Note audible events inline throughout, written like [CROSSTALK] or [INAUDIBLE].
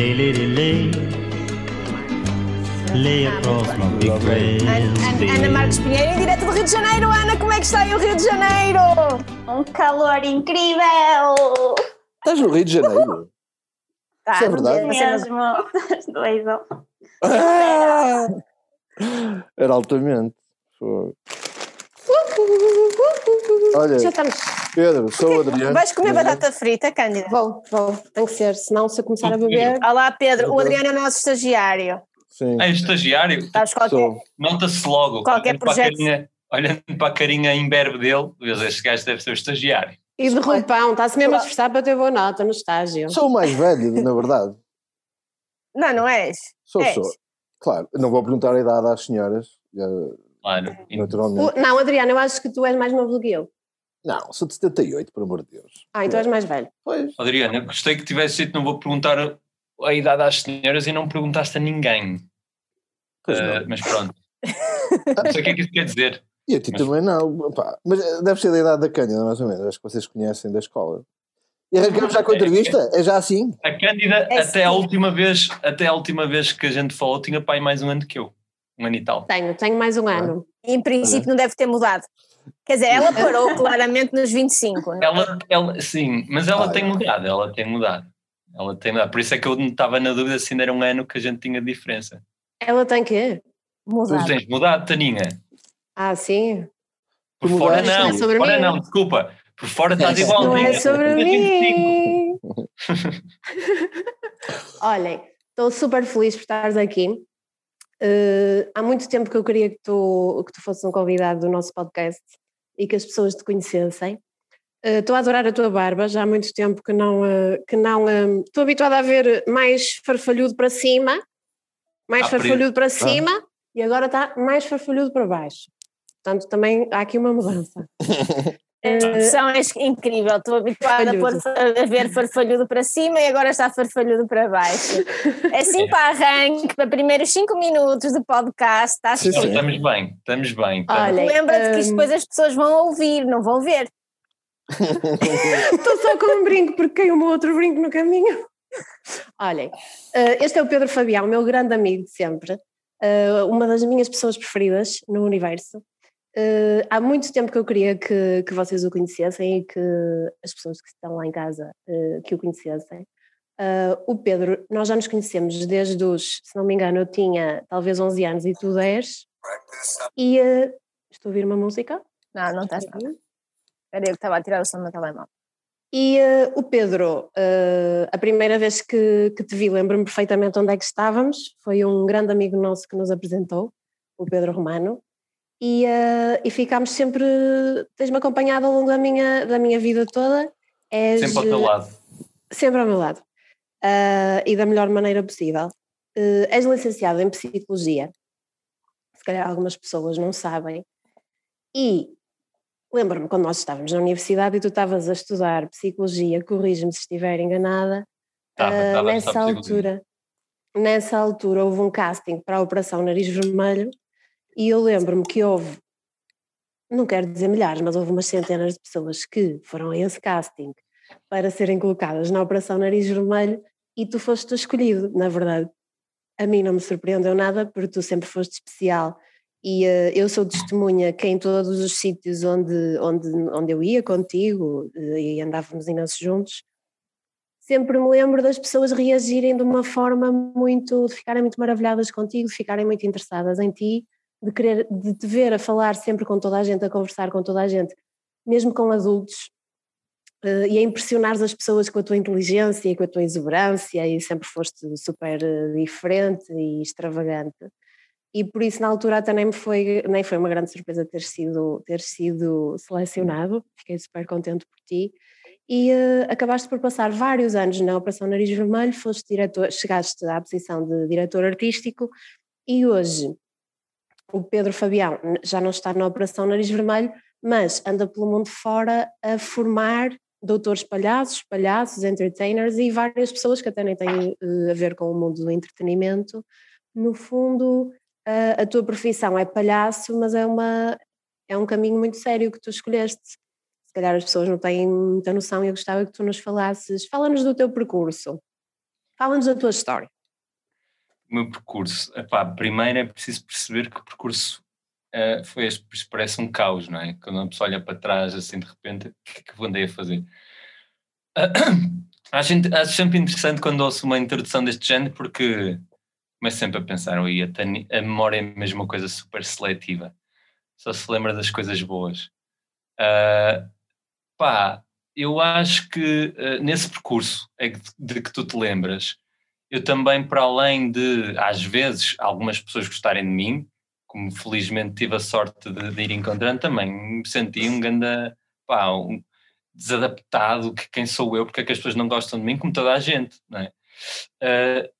Lay, lay, lay, lay. Lay across my big red Ana, Marques Pinheiro, em direto do Rio de Janeiro. Ana, como é que está aí o Rio de Janeiro? Um calor incrível! Estás no Rio de Janeiro? Tá, Isso é verdade? é- Mesmo. Estás doido. Ah! Era altamente. Foi. Olha, Já estamos. Pedro, sou o Adriano. Vais comer batata frita, Cândida? Vou, vou, tem que ser, senão se eu começar a beber. Olá, Pedro. O Adriano é o nosso estagiário. Sim, É estagiário, Sabes qualquer... sou. nota-se logo. Qualquer olhando, para a projeto. carinha, olhando para a carinha imberbe dele, este gajo deve ser o estagiário. E de roupão, está-se mesmo a esforçar para ter boa nota no estágio. Sou o mais velho, na verdade. Não, não és? Sou, És. sou. Claro, não vou perguntar a idade às senhoras, Claro. naturalmente. O- não, Adriano, eu acho que tu és mais novo do que eu. Não, sou de 78, por amor de Deus. Ah, então és mais velho. Pois. Adriano, eu gostei que tivesse dito não vou perguntar a idade às senhoras e não perguntaste a ninguém. Pois não. mas pronto. [LAUGHS] não sei o que é que isso quer dizer. E a ti Mas- também não. Pá, mas eh, deve ser da idade da Cândida, mais ou menos. Acho que vocês conhecem da escola. E arrancamos já com a entrevista? É já assim? A Cândida, É até, a última vez, até a última vez que a gente falou, tinha pai mais um ano que eu. Um ano e tal. Tenho, tenho mais um ano. Em princípio não deve ter mudado. Quer dizer, ela [LAUGHS] parou claramente nos 25. não é? Ela, ela, sim, mas ela Ah, tem mudado, ela tem mudado. Ela tem mudado. Por isso é que eu não estava na dúvida se ainda era um ano que a gente tinha diferença. Ela tem quê? Tu Mudado. tens mudado, Taninha. Ah, sim. Por Tu fora mudaste? não, Não é sobre por fora mim. não, desculpa. Por fora estás igual. Não é sobre mim. 25. [LAUGHS] Olhem, estou super feliz por estares aqui. Eh, há muito tempo que eu queria que tu, que tu fosses um convidado do nosso podcast e que as pessoas te conhecessem. Eh, Estou a adorar a tua barba, já há muito tempo que não. eh, que não eh, Estou habituada a ver mais farfalhudo para cima, mais Ah, farfalhudo para cima e agora está mais farfalhudo para baixo. Portanto, também há aqui uma mudança. [LAUGHS] A Eh, expressão é incrível. Estou habituada a, ver farfalhudo para cima e agora está farfalhudo para baixo. É assim para arranque, para primeiros 5 minutos do podcast. Está Sim, Não, sim. estamos bem, estamos bem. estamos- Olha, Lembra-te que isto hum, depois as pessoas vão ouvir, não vão ver. [LAUGHS] [LAUGHS] Estou só com um brinco porque caiu um outro brinco no caminho. Olhem, eh, este é o Pedro Fabião, meu grande amigo de sempre, eh, uma das minhas pessoas preferidas no universo. Eh, há muito tempo que eu queria que, que vocês o conhecessem e que as pessoas que estão lá em casa eh, que o conhecessem. Eh, o Pedro, nós já nos conhecemos desde os, se não me engano, eu tinha talvez 11 anos e tu 10. E estou a ouvir uma música? Não, não estás nada. Era eu que estava a tirar o som do meu telemóvel. E o Pedro, a primeira vez que, que te vi, lembro-me perfeitamente onde é que estávamos, foi um grande amigo nosso que nos apresentou, o Pedro Romano, e, eh, e ficámos sempre, tens-me acompanhado ao longo da minha, da minha vida toda. És, Sempre ao teu lado. Sempre ao meu lado. Ah, e da melhor maneira possível. Eh, és licenciado em Psicologia, se calhar algumas pessoas não sabem, e lembro-me quando nós estávamos na universidade e tu estavas a estudar Psicologia, corrige-me se estiver enganada, Estava, estava nessa altura, nessa altura houve um casting para a Operação Nariz Vermelho e eu lembro-me que houve, não quero dizer milhares, mas houve umas centenas de pessoas que foram a esse casting para serem colocadas na Operação Nariz Vermelho e tu foste escolhido, na verdade. A mim não me surpreendeu nada porque tu sempre foste especial e eh, eu sou testemunha que em todos os sítios onde, onde, onde eu ia contigo eh, e andávamos imenso juntos, sempre me lembro das pessoas reagirem de uma forma muito, de ficarem muito maravilhadas contigo, de ficarem muito interessadas em ti, de querer, de te ver a falar sempre com toda a gente, a conversar com toda a gente, mesmo com adultos, eh, e a impressionar as pessoas com a tua inteligência e com a tua exuberância, e sempre foste super eh, diferente e extravagante. E por isso, na altura, até nem, me foi, nem foi uma grande surpresa ter sido, ter sido selecionado, fiquei super contente por ti e eh, acabaste por passar vários anos na Operação Nariz Vermelho, foste diretor, chegaste à posição de diretor artístico e hoje o Pedro Fabião já não está na Operação Nariz Vermelho, mas anda pelo mundo fora a formar doutores palhaços, palhaços, entertainers e várias pessoas que até nem têm eh, a ver com o mundo do entretenimento. No fundo, a, a tua profissão é palhaço, mas é, uma, é um caminho muito sério que tu escolheste se calhar as pessoas não têm muita noção e eu gostava que tu nos falasses, fala-nos do teu percurso. Fala-nos da tua história. Meu percurso. Epá, primeiro é preciso perceber que o percurso eh, foi, isto parece um caos, não é? Quando uma pessoa olha para trás assim de repente, o que é que eu andei a fazer? acho, int- acho sempre interessante quando ouço uma introdução deste género porque começo sempre a pensar, ui, a, a memória é mesmo uma coisa super seletiva. Só se lembra das coisas boas. Ah, pá, eu acho que ah, nesse percurso é que- de que tu te lembras, eu também, para além de, às vezes, algumas pessoas gostarem de mim, como felizmente tive a sorte de, de ir encontrando, também me senti um ganda, pá, um desadaptado, que quem sou eu, porque é que as pessoas não gostam de mim, como toda a gente, não é? Ah,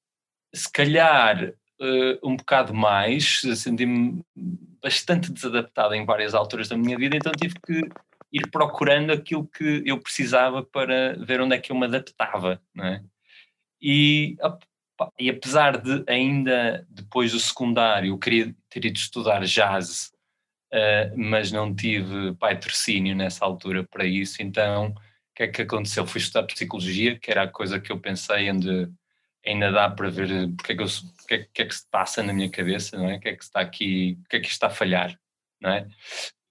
se calhar ah, um bocado mais, senti-me bastante desadaptado em várias alturas da minha vida, então tive que ir procurando aquilo que eu precisava para ver onde é que eu me adaptava, não é? E, e apesar de ainda depois do secundário eu queria ter ido estudar jazz, eh, mas não tive patrocínio nessa altura para isso, então o que é que aconteceu? Fui estudar psicologia, que era a coisa que eu pensei onde ainda dá para ver porque é que, eu, sou- o que, é, que é que se passa na minha cabeça, não é? O que é que está aqui, o que é que está a falhar, não é?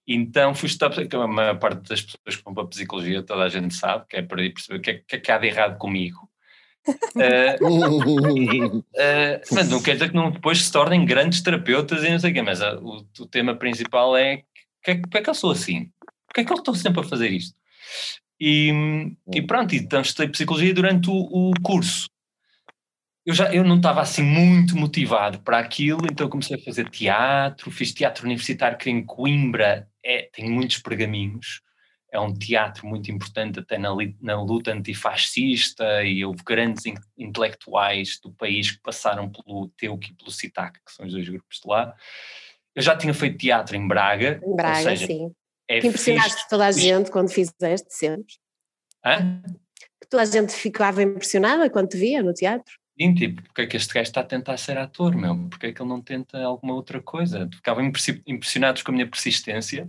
Então fui estudar, porque a maior parte das pessoas que vão para a psicologia, toda a gente sabe, que é para ir perceber o que é, o que, é que há de errado comigo. Eh, [LAUGHS] eh, mas não quer dizer que não depois se tornem grandes terapeutas e não sei o quê, mas ah, o, o tema principal é que que- porque é que eu sou assim? Porque é que eu estou sempre a fazer isto? E, e pronto, então estudei psicologia durante o, o curso. Eu, já, eu não estava assim muito motivado para aquilo, então comecei a fazer teatro, fiz teatro universitário que em Coimbra é, tem muitos pergaminhos, é um teatro muito importante até na, na luta antifascista e houve grandes in- intelectuais do país que passaram pelo TEUC e pelo CITAC, que são os dois grupos de lá. Eu já tinha feito teatro em Braga, Em Braga, seja, sim. é Que impressionaste fixe- toda a fixe- gente quando fizeste sempre. Hã? Que toda a gente ficava impressionada quando te via no teatro. Sim, tipo, porque é que este gajo está a tentar ser ator, meu? Porque é que ele não tenta alguma outra coisa? Ficavam impressi- impressionados com a minha persistência.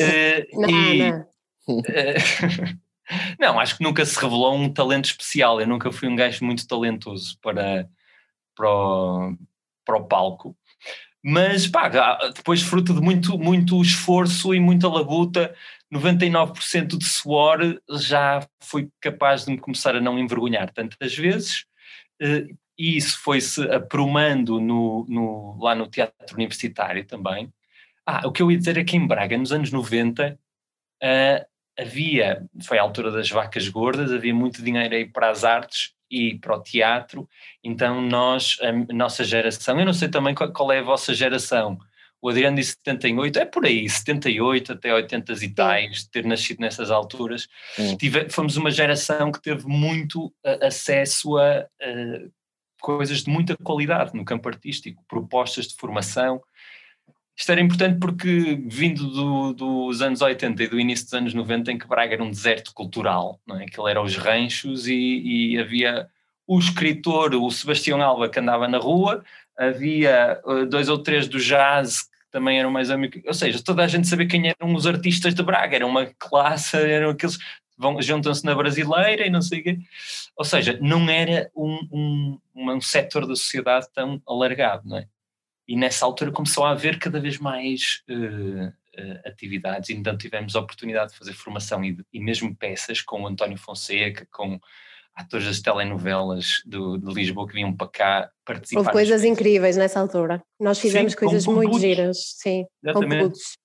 Eh, Não, e, não. [LAUGHS] não, acho que nunca se revelou um talento especial. Eu nunca fui um gajo muito talentoso para, para, o, para o palco. Mas, pá, depois fruto de muito, muito esforço e muita labuta, 99% de suor, já fui capaz de me começar a não envergonhar tantas vezes. Eh, e isso foi-se aprumando no, no- lá no teatro universitário também. Ah, o que eu ia dizer é que em Braga, nos anos 90, ah, havia, foi a altura das vacas gordas, havia muito dinheiro aí para as artes e para o teatro, então nós, a nossa geração, eu não sei também qual, qual é a vossa geração, o Adriano disse 78, é por aí, 78 até 80 e tais, ter nascido nessas alturas. Tive- fomos uma geração que teve muito ah, acesso a ah, coisas de muita qualidade no campo artístico, propostas de formação. Isto era importante porque, vindo do- dos anos 80 e do início dos anos 90, em que Braga era um deserto cultural, não é? aquilo era os ranchos e, e havia o escritor, o Sebastião Alba, que andava na rua, havia ah, dois ou três do jazz que também eram mais amigos, ou seja, toda a gente sabia quem eram os artistas de Braga, era uma classe, eram aqueles vão, juntam-se na brasileira e não sei o quê. Ou seja, não era um, um, um setor da sociedade tão alargado, não é? E nessa altura começou a haver cada vez mais eh, eh, atividades, e então tivemos a oportunidade de fazer formação e, e mesmo peças com o António Fonseca, com atores das telenovelas do, de Lisboa que vinham para cá participar. Houve coisas incríveis nessa altura. Nós fizemos Sim, com- coisas com muito giras, sim, com Exatamente. putos.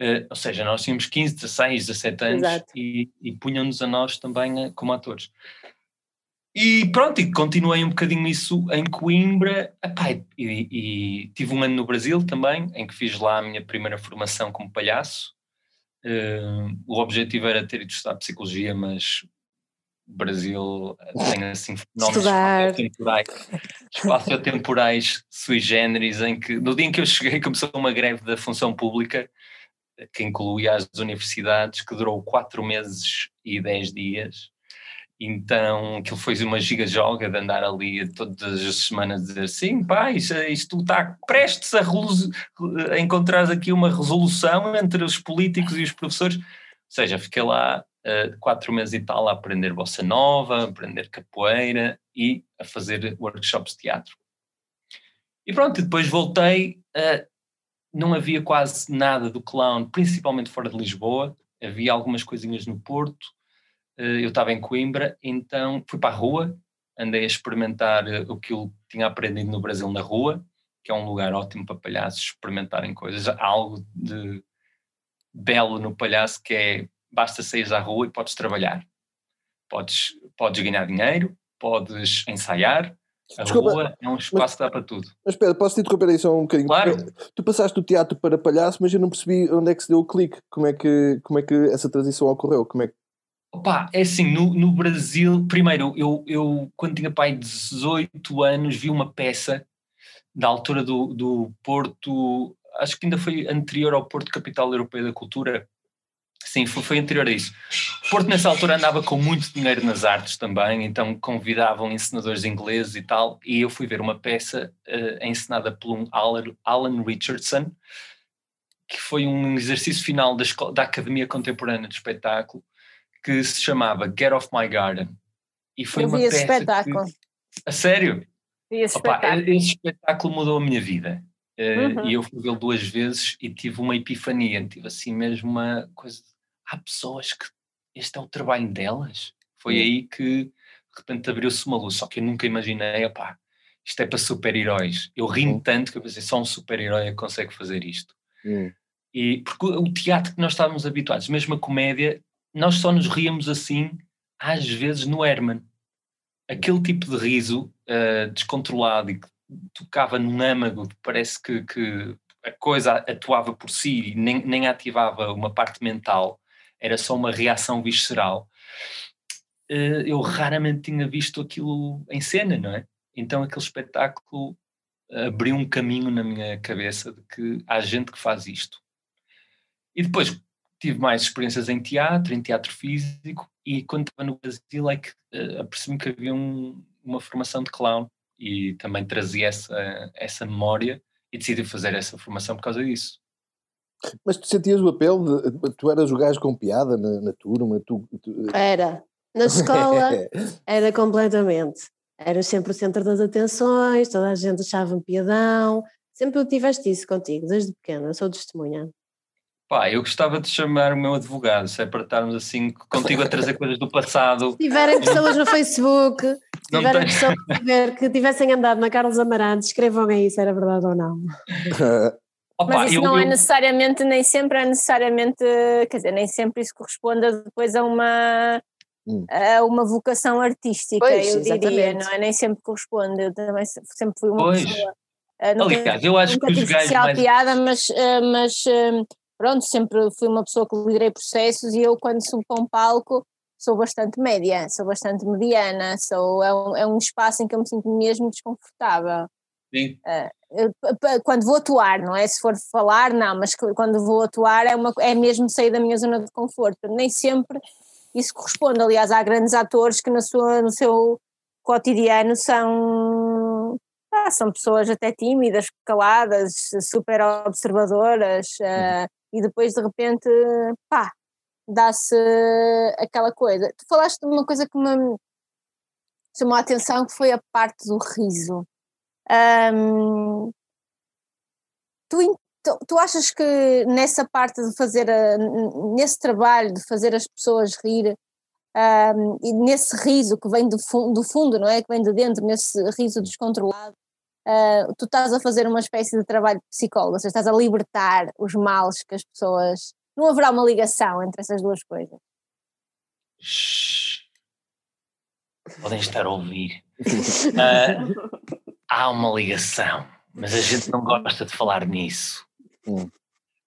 Eh, ou seja, nós tínhamos 15, 16, 17 anos Exato. e, e punham-nos a nós também como atores. E pronto, e continuei um bocadinho isso em Coimbra. Epá, e, e tive um ano no Brasil também, em que fiz lá a minha primeira formação como palhaço. Eh, o objetivo era ter ido estudar psicologia, mas o Brasil tem assim fenómenos espaciotemporais, espaciotemporais sui generis, em que no dia em que eu cheguei começou uma greve da função pública que incluía as universidades, que durou quatro meses e dez dias. Então, aquilo foi uma giga-joga de andar ali todas as semanas a dizer sim, pá, isto, isto está prestes a, a encontrar aqui uma resolução entre os políticos e os professores. Ou seja, fiquei lá eh, quatro meses e tal a aprender bossa nova, a aprender capoeira e a fazer workshops de teatro. E pronto, depois voltei, eh, não havia quase nada do clown, principalmente fora de Lisboa, havia algumas coisinhas no Porto, eu estava em Coimbra, então fui para a rua, andei a experimentar eh, o que eu tinha aprendido no Brasil na rua, que é um lugar ótimo para palhaços experimentarem coisas. Há algo de belo no palhaço que é basta sair à rua e podes trabalhar. Podes, podes ganhar dinheiro, podes ensaiar. A Desculpa, rua é um espaço que dá para tudo. Mas espera, posso te interromper aí só um bocadinho? Claro. Tu passaste do teatro para palhaço, mas eu não percebi onde é que se deu o clique. Como é que, como é que essa transição ocorreu? Como é que... Opa, é assim, no, no Brasil, primeiro, eu, eu quando tinha pai 18 anos, vi uma peça da altura do, do Porto, acho que ainda foi anterior ao Porto Capital Europeia da Cultura. Sim, foi, foi anterior a isso. O Porto nessa altura andava com muito dinheiro nas artes também, então convidavam encenadores ingleses e tal, e eu fui ver uma peça eh, encenada por um Alan, Alan Richardson, que foi um exercício final da, escola, da Academia Contemporânea de Espetáculo, que se chamava Get Off My Garden. E foi Eu uma vi esse peça espetáculo. Que, a sério? Vi esse Opa, espetáculo. esse espetáculo mudou a minha vida. Eh, Uhum. E eu fui vê-lo duas vezes e tive uma epifania, tive assim mesmo uma coisa. Há pessoas que este é o trabalho delas. Foi Hum. aí que de repente abriu-se uma luz. Só que eu nunca imaginei, opá, isto é para super-heróis. Eu ri Uhum. tanto que eu pensei, só um super-herói é que consegue fazer isto. Hum. E porque o teatro que nós estávamos habituados, mesmo a comédia, nós só nos ríamos assim, às vezes no Herman. Aquele tipo de riso ah, descontrolado e que tocava no âmago, parece que, que a coisa atuava por si e nem, nem ativava uma parte mental, era só uma reação visceral. Eh, eu raramente tinha visto aquilo em cena, não é? Então aquele espetáculo abriu um caminho na minha cabeça de que há gente que faz isto. E depois tive mais experiências em teatro, em teatro físico, e quando estava no Brasil é que uh, apercebi-me que havia um, uma formação de clown e também trazia essa, essa memória e decidi fazer essa formação por causa disso. Mas tu sentias o apelo? De, tu eras o gajo com piada na, na turma? Tu, tu... Era. Na escola [LAUGHS] era completamente. Era sempre o centro das atenções, toda a gente achava-me piadão. Sempre tiveste isso contigo, desde pequena, sou testemunha. Pá, eu gostava de chamar o meu advogado, se é para estarmos assim contigo a trazer coisas do passado. Se tiverem pessoas no Facebook, se [LAUGHS] tiverem tem- pessoas a ver que tivessem andado na Carlos Amarante, escrevam aí se era verdade ou não. [LAUGHS] Opa, Mas isso eu- não é eu- necessariamente, nem sempre é necessariamente, quer dizer, nem sempre isso corresponde depois a uma, Hum. a uma vocação artística, Pois, eu diria, exatamente. não é? Nem sempre corresponde, eu também se- sempre fui uma Pois. pessoa. nunca- Aliás, eu acho que os gajos mais. piada, mas, ah, mas ah, pronto, sempre fui uma pessoa que liderei processos e eu quando subo para um palco sou bastante média, sou bastante mediana, sou, é, um, é um espaço em que eu me sinto mesmo desconfortável. Sim. Eu, pa- quando vou atuar, não é? Se for falar, não, mas quando vou atuar é, uma, é mesmo sair da minha zona de conforto. Nem sempre isso corresponde. Aliás, há grandes atores que na sua, no seu cotidiano são, ah, são pessoas até tímidas, caladas, super observadoras, ah, e depois de repente, pá, dá-se aquela coisa. Tu falaste de uma coisa que me chamou a atenção, que foi a parte do riso. Ahm, tu, tu, achas que nessa parte de fazer, a- nesse trabalho de fazer as pessoas rir, ahm, e nesse riso que vem do, fu- do fundo, não é? Que vem de dentro, nesse riso descontrolado, ah, tu estás a fazer uma espécie de trabalho de psicólogo, ou seja, estás a libertar os males que as pessoas. Não haverá uma ligação entre essas duas coisas. Shhh. Podem estar a ouvir. Ah, há uma ligação, mas a gente não gosta de falar nisso.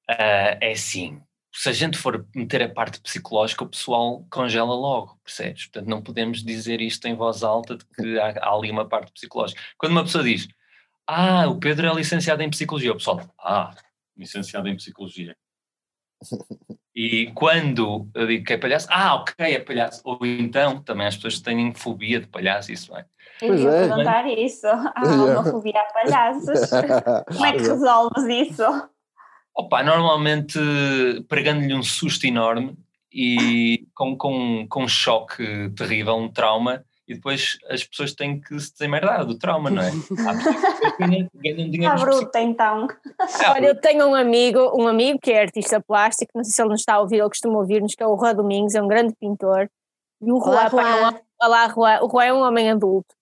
Ah, é assim, se a gente for meter a parte psicológica, o pessoal congela logo, percebes? Portanto, não podemos dizer isto em voz alta de que há, há ali uma parte psicológica. Quando uma pessoa diz, ah, o Pedro é licenciado em psicologia, o pessoal, ah, licenciado em psicologia. E quando eu digo que é palhaço, ah, ok, é palhaço. Ou então, também as pessoas têm fobia de palhaço, isso é. Eu ia é. perguntar isso. [LAUGHS] Há Yeah. homofobia a palhaços. [LAUGHS] Como é que resolves isso? Opa, normalmente pregando-lhe um susto enorme e com, com, com um choque terrível, um trauma, e depois as pessoas têm que se desemmerdar do trauma, não é? Há pessoas que ganham, dinheiro bruta então. Olha, eu tenho um amigo, um amigo que é artista plástico, não sei se ele nos está a ouvir, ele costuma ouvir-nos, que é o Rua Domingos, é um grande pintor. E o Olá, Rua, é um Olá, Rua. O Rua é um homem adulto.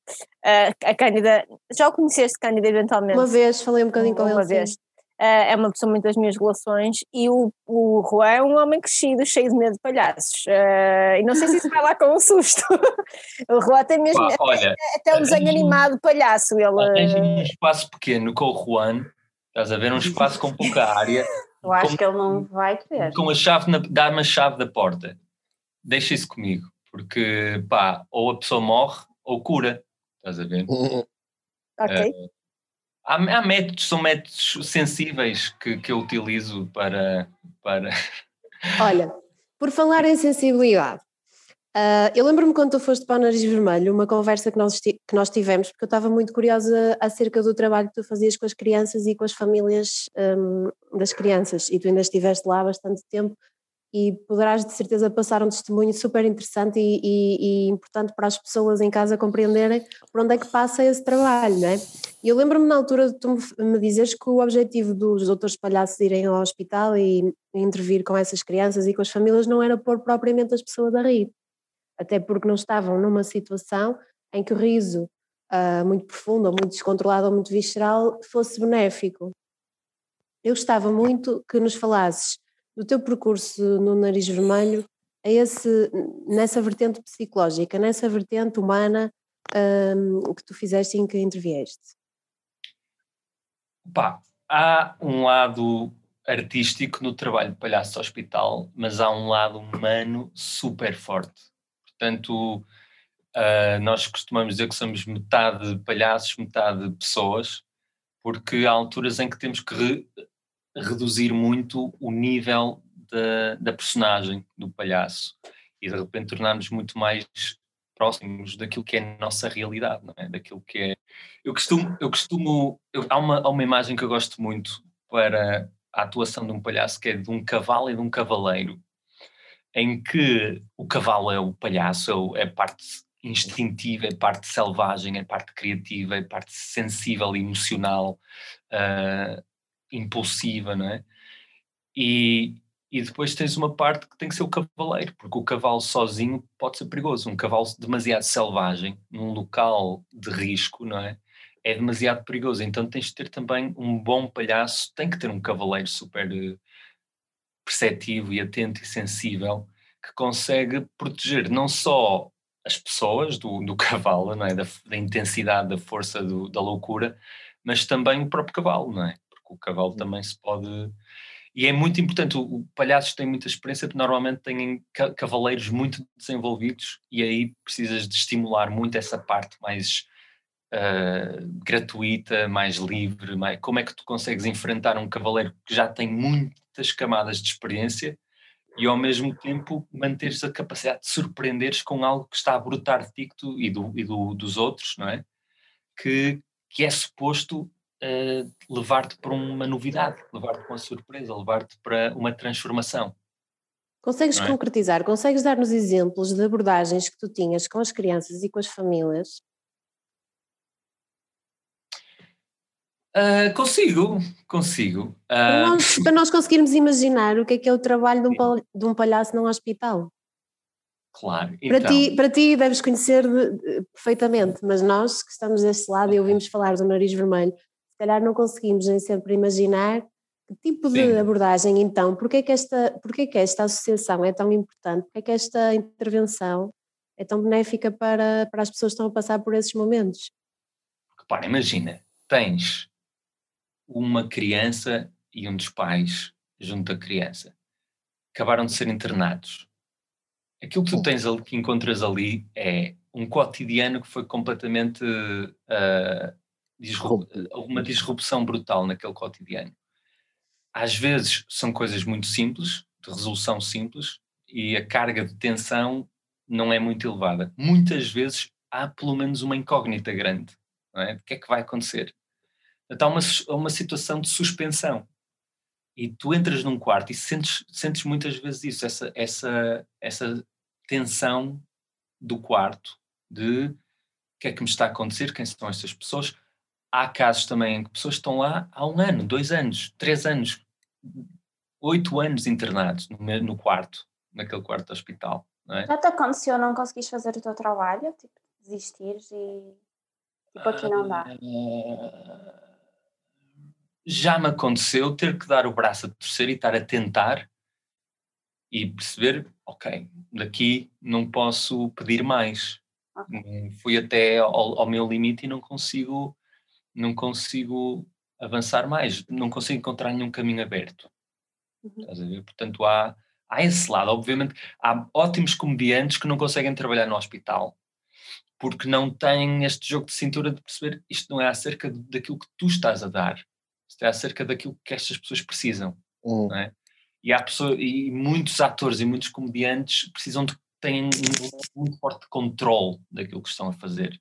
Ah, a Cândida, já o conheceste, Cândida, eventualmente? Uma vez falei um bocadinho com uma ele. sim. vez. Ah, é uma pessoa muito das minhas relações e o, o Juan é um homem crescido, cheio de medo de palhaços. Ah, e não sei se isso vai lá com um susto. [LAUGHS] o Juan tem mesmo Pá, olha, até um desenho animado palhaço. tens Ele, um espaço pequeno com o Juan, estás a ver? Um espaço com pouca área, [LAUGHS] Eu acho Como- que ele não vai querer. com a chave, na- dá-me a chave da porta. Deixa isso comigo, porque pá, ou a pessoa morre ou cura, estás a ver? [LAUGHS] ok. Há, há métodos, são métodos sensíveis que, que eu utilizo para, para. [LAUGHS] Olha, por falar em sensibilidade, ah, eu lembro-me quando tu foste para o Nariz Vermelho, uma conversa que nós, que nós tivemos, porque eu estava muito curiosa acerca do trabalho que tu fazias com as crianças e com as famílias hum, das crianças, e tu ainda estiveste lá há bastante tempo e poderás de certeza passar um testemunho super interessante e, e- e importante para as pessoas em casa compreenderem por onde é que passa esse trabalho, não é? E eu lembro-me na altura de tu me- dizeres que o objetivo dos doutores palhaços irem ao hospital e intervir com essas crianças e com as famílias não era pôr propriamente as pessoas a rir, até porque não estavam numa situação em que o riso ah, muito profundo ou muito descontrolado ou muito visceral fosse benéfico. Eu gostava muito que nos falasses do teu percurso no Nariz Vermelho a esse, nessa vertente psicológica, nessa vertente humana hum, que tu fizeste e em que intervieste. Pá, há um lado artístico no trabalho de palhaço hospital, mas há um lado humano super forte. Portanto, ah, nós costumamos dizer que somos metade palhaços, metade pessoas, porque há alturas em que temos que reduzir muito o nível da, da personagem do palhaço e de repente tornarmos muito mais próximos daquilo que é a nossa realidade, não é? Daquilo que é. Eu costumo, eu costumo, eu- há, uma, há uma imagem que eu gosto muito para a atuação de um palhaço que é de um cavalo e de um cavaleiro, em que o cavalo é o palhaço, é, é parte instintiva, é parte selvagem, é parte criativa, é parte sensível, emocional, ah, impulsiva, não é? E, e depois tens uma parte que tem que ser o cavaleiro, porque o cavalo sozinho pode ser perigoso. Um cavalo demasiado selvagem, num local de risco, não é? É demasiado perigoso. Então tens de ter também um bom palhaço, tem que ter um cavaleiro super eh, perceptivo e atento e sensível, que consegue proteger não só as pessoas do, do [LAUGHS] cavalo, não é? Da, da intensidade, da força, do- da loucura, mas também o próprio cavalo, não é? O cavalo também se pode. E é muito importante, o, o palhaços têm muita experiência, porque normalmente têm ca- cavaleiros muito desenvolvidos e aí precisas de estimular muito essa parte mais ah, gratuita, mais livre. Mais, como é que tu consegues enfrentar um cavaleiro que já tem muitas camadas de experiência e ao mesmo tempo manteres a capacidade de surpreenderes com algo que está a brotar de ti e, do, e do- dos outros, não é? Que, que é suposto eh, levar-te para uma novidade, levar-te para uma surpresa, levar-te para uma transformação. Consegues é? concretizar, consegues dar-nos exemplos de abordagens que tu tinhas com as crianças e com as famílias? Ah, consigo, consigo. Para Ah, nós, [LAUGHS] para nós conseguirmos imaginar o que é que é o trabalho de um, de um palhaço num hospital. claro. Para, Então, ti, para ti deves conhecer perfeitamente, mas nós que estamos deste lado e ouvimos falar do nariz vermelho, calhar não conseguimos nem sempre imaginar que tipo de Sim. abordagem então, porque é que esta, porque é que esta associação é tão importante, porque é que esta intervenção é tão benéfica para, para as pessoas que estão a passar por esses momentos. repara, imagina, tens uma criança e um dos pais junto à criança. Acabaram de ser internados. Aquilo que tu tens ali, que encontras ali é um cotidiano que foi completamente ah, disru- houve uma disrupção brutal naquele cotidiano. Às vezes são coisas muito simples, de resolução simples, e a carga de tensão não é muito elevada. Muitas vezes há pelo menos uma incógnita grande. Não é? O que é que vai acontecer? Então há uma, uma situação de suspensão. e tu entras num quarto e sentes, sentes muitas vezes isso, essa, essa, essa tensão do quarto de o que é que me está a acontecer, quem são estas pessoas. Há casos também em que pessoas estão lá há um ano, dois anos, três anos, oito anos internados no, no quarto, naquele quarto do hospital. Não é? Já te aconteceu não conseguires fazer o teu trabalho? Tipo, desistires e. Tipo, aqui não dá. Ah, Já me aconteceu ter que dar o braço a torcer e estar a tentar e perceber, ok, daqui não posso pedir mais. Fui até ao, ao meu limite e não consigo, não consigo avançar mais, não consigo encontrar nenhum caminho aberto. Uhum. Estás a ver? Portanto, há, há esse lado. Obviamente, há ótimos comediantes que não conseguem trabalhar no hospital porque não têm este jogo de cintura de perceber isto não é acerca daquilo que tu estás a dar, isto é acerca daquilo que estas pessoas precisam. Hum. não é? E há pessoas, e muitos atores e muitos comediantes precisam de têm um muito forte de controle daquilo que estão a fazer.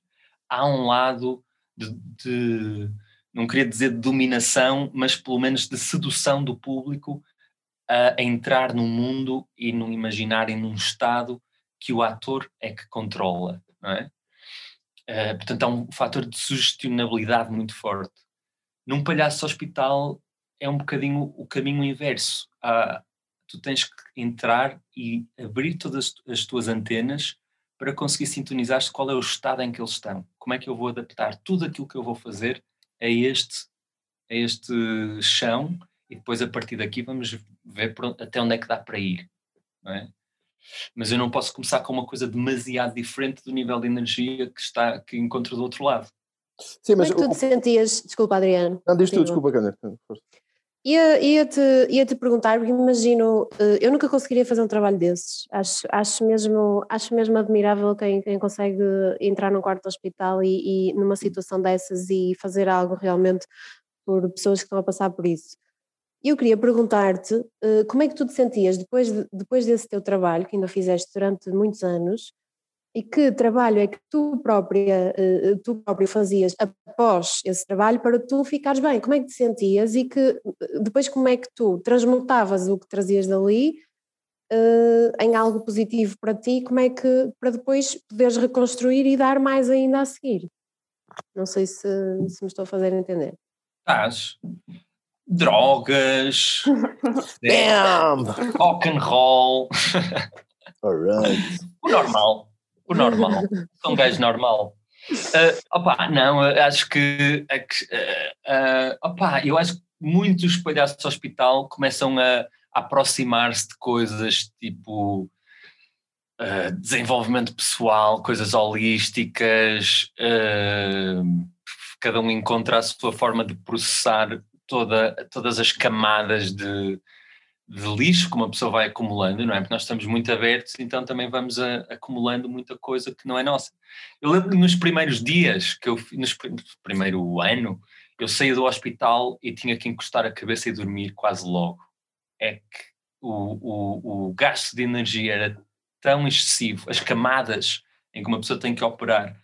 Há um lado de, de- não queria dizer de dominação, mas pelo menos de sedução do público a, a entrar num mundo e num imaginário, num estado que o ator é que controla, não é? Eh, portanto, há um fator de sugestionabilidade muito forte. Num palhaço hospital é um bocadinho o caminho inverso. Tu tens que entrar e abrir todas as tuas antenas para conseguir sintonizar qual é o estado em que eles estão. Como é que eu vou adaptar tudo aquilo que eu vou fazer a este, a este chão e depois a partir daqui vamos ver até onde é que dá para ir. Não é? Mas eu não posso começar com uma coisa demasiado diferente do nível de energia que, está, que encontro do outro lado. Sim, Como mas é que tu te sentias? Desculpa, Adriano. não, diz tu, desculpa, Cândida. Força. Ia- Ia-te ia -te perguntar, porque imagino, eh, eu nunca conseguiria fazer um trabalho desses. Acho, acho, mesmo, acho mesmo admirável quem, quem consegue entrar num quarto de hospital e, e numa situação dessas e fazer algo realmente por pessoas que estão a passar por isso. Eu queria perguntar-te eh, como é que tu te sentias depois, de- depois desse teu trabalho, que ainda fizeste durante muitos anos, e que trabalho é que tu própria, eh, tu próprio fazias após esse trabalho para tu ficares bem? Como é que te sentias e que eh, depois como é que tu transmutavas o que trazias dali eh, em algo positivo para ti? Como é que para depois poderes reconstruir e dar mais ainda a seguir? Não sei se, se me estou a fazer entender. Estás drogas, [LAUGHS] Bam! rock and roll, Alright. o normal, o normal, sou [LAUGHS] um gajo normal. Ah, opa, não, acho que, ah, opa, eu acho que muitos palhaços de hospital começam a, a aproximar-se de coisas tipo ah, desenvolvimento pessoal, coisas holísticas, ah, cada um encontra a sua forma de processar toda, todas as camadas de, de lixo que uma pessoa vai acumulando, não é? Porque nós estamos muito abertos, então também vamos a- acumulando muita coisa que não é nossa. Eu lembro nos primeiros dias, que eu, nos prim- primeiro ano, eu saí do hospital e tinha que encostar a cabeça e dormir quase logo. É que o, o, o gasto de energia era tão excessivo, as camadas em que uma pessoa tem que operar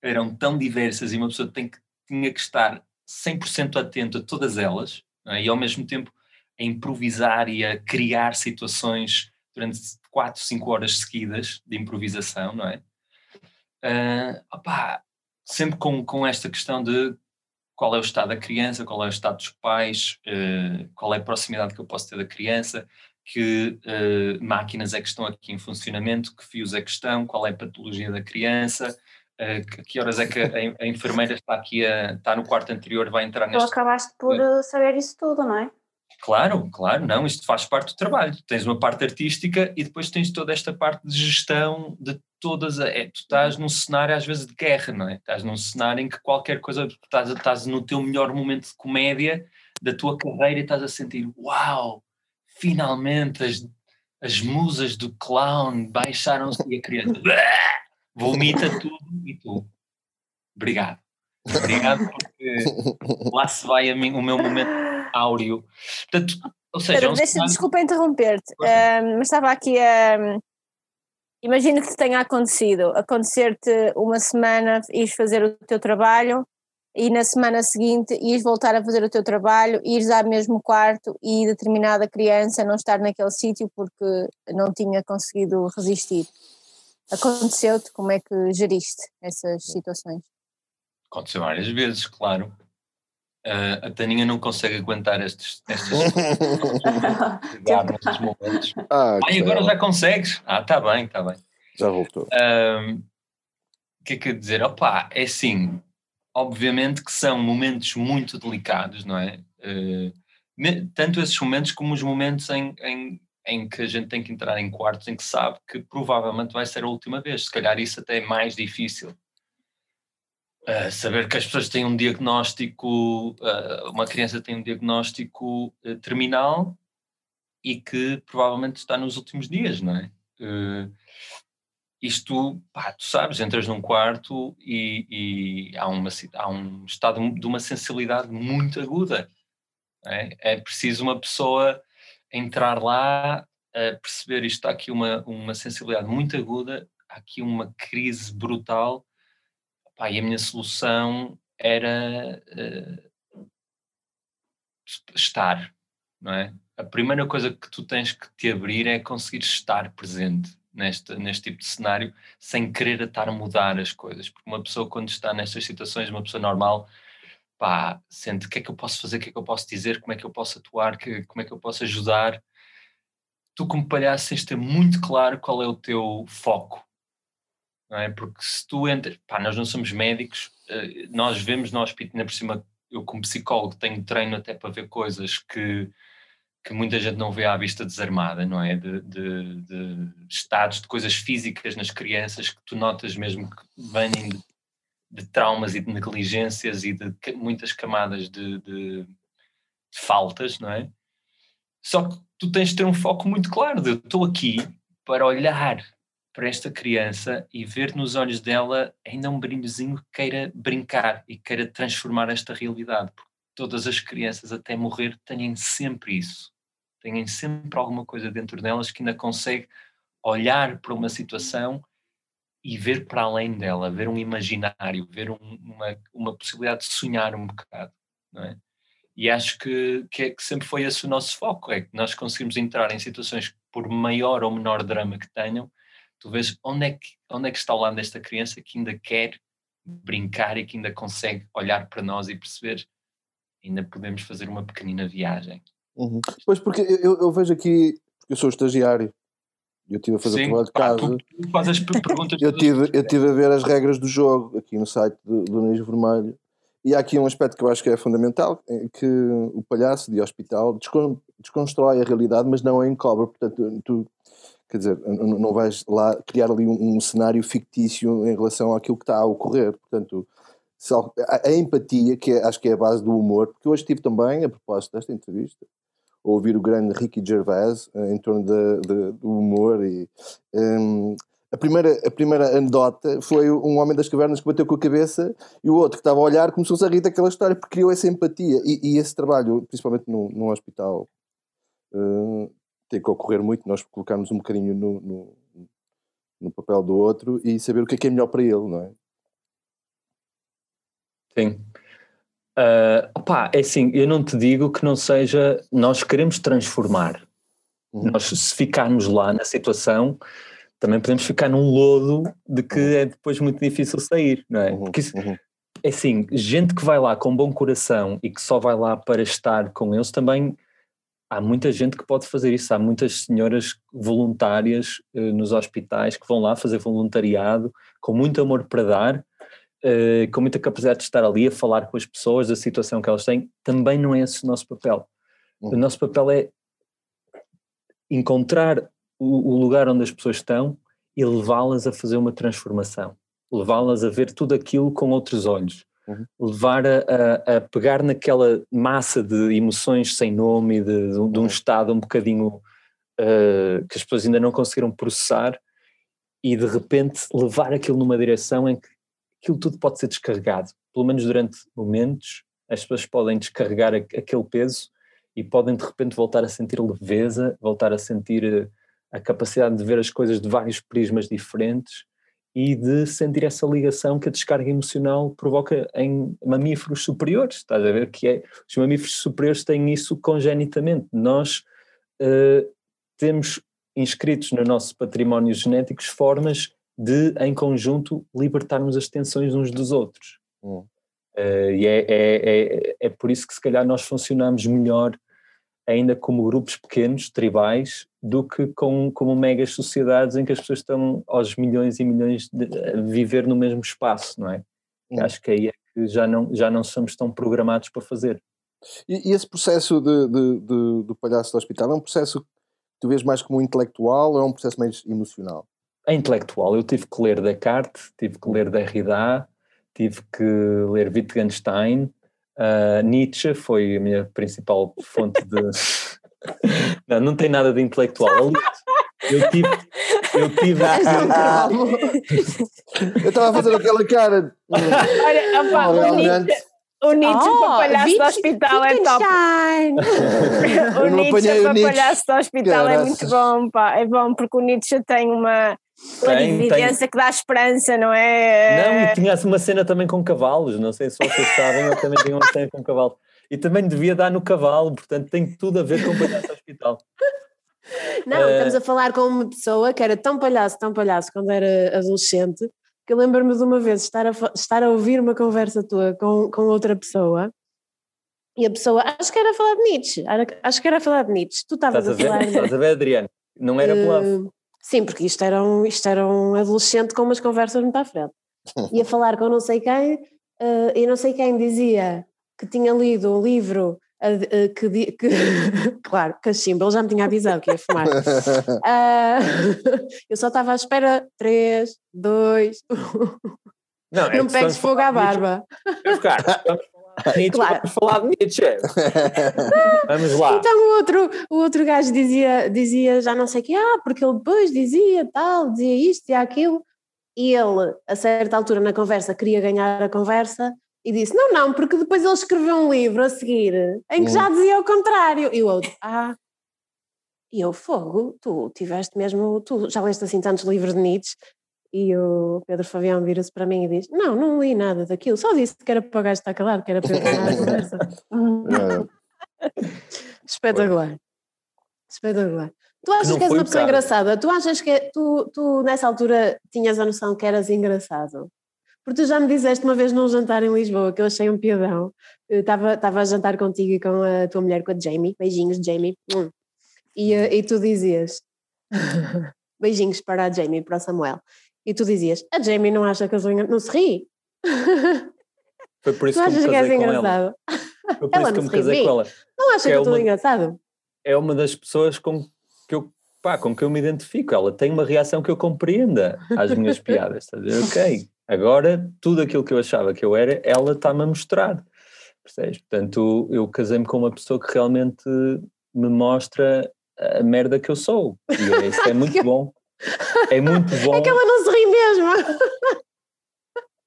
eram tão diversas e uma pessoa tem que, tinha que estar 100% atento a todas elas é? e ao mesmo tempo a improvisar e a criar situações durante 4, 5 horas seguidas de improvisação, não é? Opá, sempre com, com esta questão de qual é o estado da criança, qual é o estado dos pais, eh, qual é a proximidade que eu posso ter da criança, que eh, máquinas é que estão aqui em funcionamento, que fios é que estão, qual é a patologia da criança, eh, que, horas é que a, a enfermeira está aqui, a, está no quarto anterior, vai entrar Tu neste acabaste por saber isso tudo, não é? Claro, claro, não, isto faz parte do trabalho. Tens uma parte artística e depois tens toda esta parte de gestão de todas. A, é, tu estás num cenário às vezes de guerra, não é? Estás num cenário em que qualquer coisa, estás, estás no teu melhor momento de comédia da tua carreira e estás a sentir: uau, finalmente as, as musas do clown baixaram-se e a criança vomita tudo e tu. Obrigado. Obrigado porque [LAUGHS] lá se vai mim, o meu momento áureo. Portanto, ou seja, é um deixa, cenário- desculpa interromper-te, ahm, mas estava aqui a. Imagina que te tenha acontecido, acontecer-te uma semana, ires fazer o teu trabalho e na semana seguinte ires voltar a fazer o teu trabalho, ires ao mesmo quarto e determinada criança não estar naquele sítio porque não tinha conseguido resistir. Aconteceu-te? Como é que geriste essas situações? Aconteceu várias vezes, claro. Ah, a Taninha não consegue aguentar estes, estes [LAUGHS] momentos. Ah, Ai, agora já consegues? Ah, está bem, está bem. já voltou. Ahm, O que é que eu ia dizer? Opa, é assim, obviamente que são momentos muito delicados, não é? Me- tanto esses momentos como os momentos em, em, em que a gente tem que entrar em quartos em que sabe que provavelmente vai ser a última vez. Se calhar isso até é mais difícil. Ah, saber que as pessoas têm um diagnóstico, ah, uma criança tem um diagnóstico eh, terminal e que provavelmente está nos últimos dias, não é? Isto, pá, tu sabes, entras num quarto e, e há, uma, há um estado de uma sensibilidade muito aguda. É, é preciso uma pessoa entrar lá, perceber isto, há aqui uma, uma sensibilidade muito aguda, há aqui uma crise brutal, pá, e a minha solução era eh, estar, não é? A primeira coisa que tu tens que te abrir é conseguir estar presente neste, neste tipo de cenário sem querer estar a mudar as coisas, porque uma pessoa quando está nestas situações, uma pessoa normal, pá, sente o que é que eu posso fazer, o que é que eu posso dizer, como é que eu posso atuar, que, como é que eu posso ajudar. Tu como palhaço tens de ter muito claro qual é o teu foco, não é? Porque se tu entras, pá, nós não somos médicos, eh, nós vemos no hospital, ainda por cima, eu como psicólogo tenho treino até para ver coisas que, que muita gente não vê à vista desarmada, não é? De, de- de estados, de coisas físicas nas crianças que tu notas mesmo que vêm de, de traumas e de negligências e de muitas camadas de faltas, não é? Só que tu tens de ter um foco muito claro de eu estou aqui para olhar para esta criança e ver nos olhos dela ainda um brilhozinho que queira brincar e queira transformar esta realidade. Porque todas as crianças até morrer têm sempre isso. Têm sempre alguma coisa dentro delas que ainda consegue olhar para uma situação e ver para além dela, ver um imaginário, ver um- uma, uma possibilidade de sonhar um bocado, não é? E acho que, que, é, que sempre foi esse o nosso foco, é que nós conseguimos entrar em situações por maior ou menor drama que tenham, tu vês onde é que, onde é que está o lado desta criança que ainda quer brincar e que ainda consegue olhar para nós e perceber ainda podemos fazer uma pequenina viagem. Uhum. Pois, porque eu, eu- vejo aqui, eu sou estagiário, e eu estive a fazer o trabalho de pá, casa. tu, tu fazes as per- perguntas Eu tive, eu tive a ver as regras do jogo aqui no site do, do Nariz Vermelho e há aqui um aspecto que eu acho que é fundamental, é que o palhaço de hospital descon- desconstrói a realidade, mas não a encobre, portanto tu, quer dizer, não vais lá criar ali um, um cenário fictício em relação àquilo que está a ocorrer, portanto a, a empatia, que é- acho que é a base do humor, porque hoje estive também, a propósito desta entrevista, a ouvir o grande Ricky Gervais eh, em torno da- da- do humor e hum, a primeira, a primeira anedota foi um homem das cavernas que bateu com a cabeça e o outro que estava a olhar começou-se a rir daquela história porque criou essa empatia. E, e esse trabalho, principalmente num, num hospital eh, tem que ocorrer muito, nós colocarmos um bocadinho no, no, no papel do outro e saber o que é que é melhor para ele, não é? Sim. Opá, é assim, eu não te digo que não seja. Nós queremos transformar. Uhum. Nós, se ficarmos lá na situação, também podemos ficar num lodo de que é depois muito difícil sair, não é? Uhum, Porque isso, uhum. é assim, gente que vai lá com bom coração e que só vai lá para estar com eles também. Há muita gente que pode fazer isso. Há muitas senhoras voluntárias eh, nos hospitais que vão lá fazer voluntariado com muito amor para dar, eh, com muita capacidade de estar ali a falar com as pessoas da situação que elas têm. Também não é esse o nosso papel. O Uhum. nosso papel é encontrar o, o lugar onde as pessoas estão e levá-las a fazer uma transformação, levá-las a ver tudo aquilo com outros olhos, Uhum. levar a, a- pegar naquela massa de emoções sem nome e de, de um- um Uhum. estado um bocadinho eh, que as pessoas ainda não conseguiram processar e de repente levar aquilo numa direção em que aquilo tudo pode ser descarregado, pelo menos durante momentos as pessoas podem descarregar aquele peso e podem de repente voltar a sentir leveza, voltar a sentir eh, a capacidade de ver as coisas de vários prismas diferentes e de sentir essa ligação que a descarga emocional provoca em mamíferos superiores. Estás a ver que é, os mamíferos superiores têm isso congenitamente. Nós eh, temos inscritos no nosso património genéticos formas de, em conjunto, libertarmos as tensões uns dos outros. Hum. Eh, e é, é, é, é por isso que se calhar nós funcionamos melhor ainda como grupos pequenos, tribais, do que com, como megas sociedades em que as pessoas estão aos milhões e milhões de a viver no mesmo espaço, não é? Hum. Acho que aí é que já não, já não somos tão programados para fazer. E, e esse processo de, de- de- do palhaço do hospital é um processo que tu vês mais como intelectual ou é um processo mais emocional? É intelectual, eu tive que ler Descartes, tive que ler Derrida, tive que ler Wittgenstein, ah, Nietzsche foi a minha principal fonte de... [LAUGHS] não, não tem nada de intelectual. Eu tive... Eu tive Eu estava a fazer aquela cara. Olha, Oh, o. Nietzsche, [LAUGHS] o Nietzsche Oh, para palhaço do hospital é top. O Nietzsche para palhaço do hospital é muito bom, pá. É bom porque o Nietzsche tem uma Tem, evidência que dá esperança, não Não, é? e tinha assim uma cena também com cavalos, não sei se vocês sabem, eu também tinha uma cena com cavalo. E também devia dar no cavalo, portanto tem tudo a ver com o palhaço hospital. Não, Eh, estamos a falar com uma pessoa que era tão palhaço, tão palhaço quando era adolescente, que eu lembro-me de uma vez estar a, estar a ouvir uma conversa tua com, com outra pessoa e a pessoa, acho que era a falar de Nietzsche, acho que era a falar de Nietzsche. Tu estavas a a falar. ver, estás a ver Adriano? Não era bluff. Eh, Sim, porque isto era, um, isto era um adolescente com umas conversas muito à frente. Ia falar com não sei quem, eh, e não sei quem dizia que tinha lido um livro eh, que, di- que [LAUGHS] claro, cachimbo, ele já me tinha avisado que ia fumar. [LAUGHS] Ah, [LAUGHS] eu só estava à espera 3, 2, Não, é não pegues fogo à barba. Falar de Nietzsche, Claro. vamos falar de Nietzsche. [LAUGHS] Vamos lá. Então o outro, o outro gajo dizia, dizia já não sei o que, ah, porque ele depois dizia tal, dizia isto e aquilo, e ele, a certa altura na conversa, queria ganhar a conversa e disse: Não, não, porque depois ele escreveu um livro a seguir em que já dizia o contrário. E o outro, ah. E eu, fogo, tu tiveste mesmo, tu já leste assim tantos livros de Nietzsche? E o Pedro Fabião vira-se para mim e diz: Não, não li nada daquilo, só disse que era para o gajo estar calado, que era para eu a conversa. É, [LAUGHS] Espetacular. Espetacular. Tu achas que és uma pessoa engraçada? Tu achas que tu, tu nessa altura tinhas a noção que eras engraçado? Porque tu já me disseste uma vez num jantar em Lisboa que eu achei um piadão. Estava a jantar contigo e com a tua mulher, com a Jamie. Beijinhos, Jamie. Hum. E, eh, e tu dizias [LAUGHS] beijinhos para a Jamie para o Samuel. E tu dizias, a Jamie não acha que eu sou engraçado. Não se ri. Foi por Tu isso que eu me casei com ela. engraçado? Foi por Ela isso que eu me ri casei com ela. Não acha Que que é eu estou engraçado? É uma das pessoas com que eu, pá, com que eu me identifico. Ela tem uma reação que eu compreenda às minhas [LAUGHS] piadas. Estás a dizer, ok, agora tudo aquilo que eu achava que eu era, ela está-me a mostrar. Percebes? Portanto, eu casei-me com uma pessoa que realmente me mostra a merda que eu sou. E é, isso é muito [LAUGHS] bom. É muito bom. [LAUGHS] É que ela não se ri mesmo.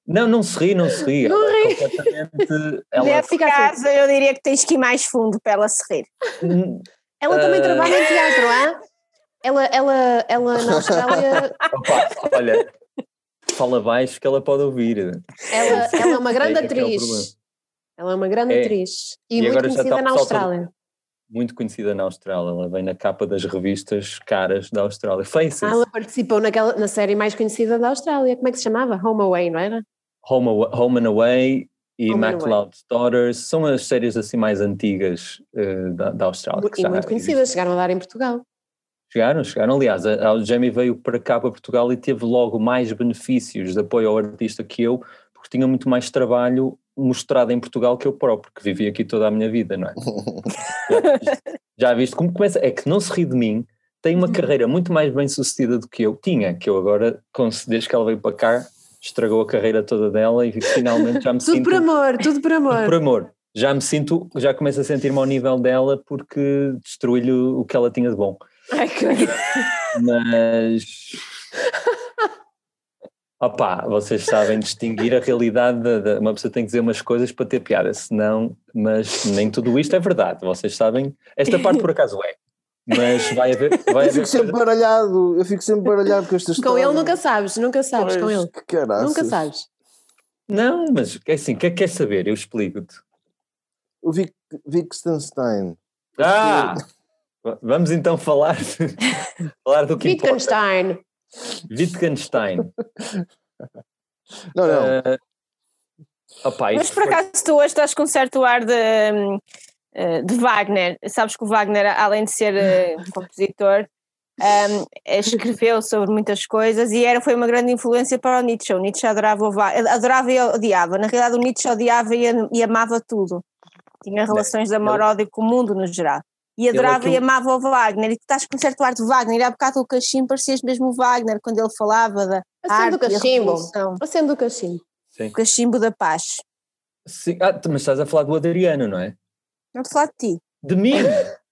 Não, não se ri, não se ri. Não Ela é ri. completamente. [LAUGHS] Ela, Nesse assim. caso, eu diria que tens que ir mais fundo para ela se rir. Ela também Ah. trabalha em teatro, hã? Ela, ela, ela na [LAUGHS] Austrália, Opa, olha, fala baixo que ela pode ouvir. ela, ela é uma grande é que é problema. atriz. Ela é uma grande É. atriz. E, E muito agora já conhecida está o na Austrália. Muito conhecida na Austrália. Ela vem na capa das revistas caras da Austrália. Faces. Ah, ela participou naquela, na série mais conhecida da Austrália. Como é que se chamava? Home Away, não era? Home, Awa- Home and Away e Home MacLeod's Daughters. São as séries assim mais antigas eh, da, da Austrália. e muito conhecidas, chegaram a dar em Portugal. Chegaram, chegaram. Aliás, a, a Jamie veio para cá, para Portugal, e teve logo mais benefícios de apoio ao artista que eu, porque tinha muito mais trabalho mostrado em Portugal que eu próprio, que vivi aqui toda a minha vida, não é? [LAUGHS] já, viste como começa? É que não se ri de mim, tem Uhum. uma carreira muito mais bem sucedida do que eu tinha, que eu agora, desde que ela veio para cá, estragou a carreira toda dela e finalmente já me Tudo sinto. por amor, tudo por amor. Tudo por amor. Já me sinto, já começo a sentir-me ao nível dela porque destruí-lhe o o que ela tinha de bom. Ai, que... Mas. Opá, vocês sabem distinguir a realidade. Da, da- uma pessoa tem que dizer umas coisas para ter piada, senão. Mas nem tudo isto é verdade. Vocês sabem. Esta parte por acaso é. Mas vai haver. Vai Eu haver fico sempre coisa- baralhado, eu fico sempre baralhado com esta história. Com ele nunca sabes, nunca sabes com Pois, ele. que caraças. Nunca sabes. Não, mas é assim, o que é que queres saber? Eu explico-te. O Vic, Wittgenstein. Ah! Vamos então falar, falar do que importa. Wittgenstein. [LAUGHS] Não, não. Ah, opá, Mas por foi- acaso tu hoje estás com um certo ar de, eh, de Wagner. Sabes que o Wagner, além de ser eh, [LAUGHS] compositor, hum, escreveu sobre muitas coisas e era, foi uma grande influência para o Nietzsche. O Nietzsche adorava o Wagner, adorava e odiava. Na realidade, o Nietzsche odiava e, e amava tudo. Tinha relações de amor-ódio com o mundo no geral. E adorava aquilo- e amava o Wagner. E tu estás com um certo ar de Wagner. E há bocado o cachimbo parecias mesmo o Wagner, quando ele falava da Acende arte o e a cachimbo. Acende o cachimbo. Sim. O cachimbo da paz. Sim, ah, mas estás a falar do Adriano, não é? Não falar de ti. De mim? [LAUGHS]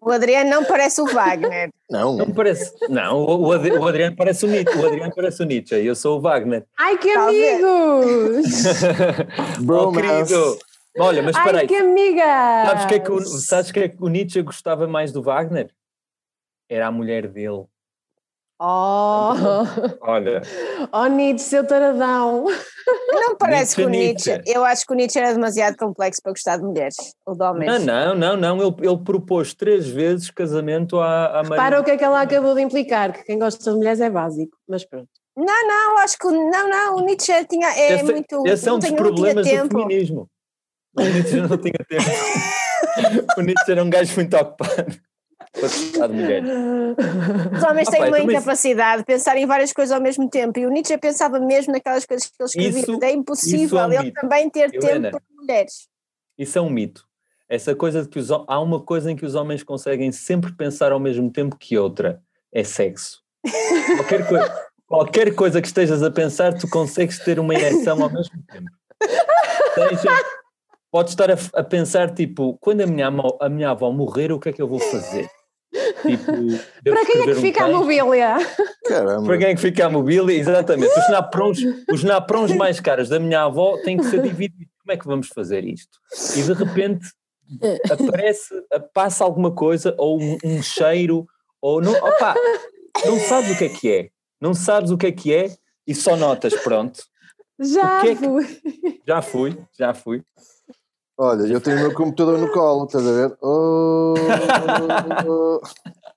O Adriano não parece o Wagner. [LAUGHS] Não, Não parece. Não, o, Ad- o Adriano parece o Nietzsche. O Adriano parece o Nietzsche. Eu sou o Wagner. Ai, que Talvez. amigos! [LAUGHS] oh, Bromance. querido. Olha, mas espera Ai, aí. que amiga! Sabes o que, é que o, sabes que é que o Nietzsche gostava mais do Wagner? Era a mulher dele. Oh, Olha, [LAUGHS] oh Nietzsche, seu taradão. Não parece Nietzsche, que o Nietzsche. Nietzsche. Eu acho que o Nietzsche era demasiado complexo para gostar de mulheres ou de homens. não, não, não, não. Ele, ele propôs três vezes casamento à, à Para Maria. o que é que ela acabou de implicar, que quem gosta de mulheres é básico, mas pronto. Não, não, acho que o- não, não, o Nietzsche tinha, é Esse, muito. esse é um dos problemas do feminismo. O Nietzsche não tinha tempo. o Nietzsche era um gajo muito ocupado. Os homens Ah, têm eu uma incapacidade de pensar em várias coisas ao mesmo tempo e o Nietzsche pensava mesmo naquelas coisas que ele escrevia. Isso- é impossível isso é um ele mito. também ter tempo para mulheres. Isso é um mito. Essa coisa de que os, há uma coisa em que os homens conseguem sempre pensar ao mesmo tempo que outra, é sexo. Qualquer, coi- qualquer coisa que estejas a pensar, tu consegues ter uma ereção ao mesmo tempo. Seja, podes estar a, a pensar, tipo, quando a minha, amo- a minha avó morrer, o que é que eu vou fazer? Tipo, [LAUGHS] Para quem é que um fica a texto? mobília? Caramba. Para quem é que fica a mobília? Exatamente. Os naprons, os naprons mais caros da minha avó têm que ser divididos. Como é que vamos fazer isto? E de repente aparece, passa alguma coisa, ou um, um cheiro, ou não, opa, não sabes o que é que é. Não sabes o que é que é e só notas, pronto. Já é que- fui. Já fui, já fui. Olha, eu tenho o meu computador no colo, estás a ver? Oh, oh,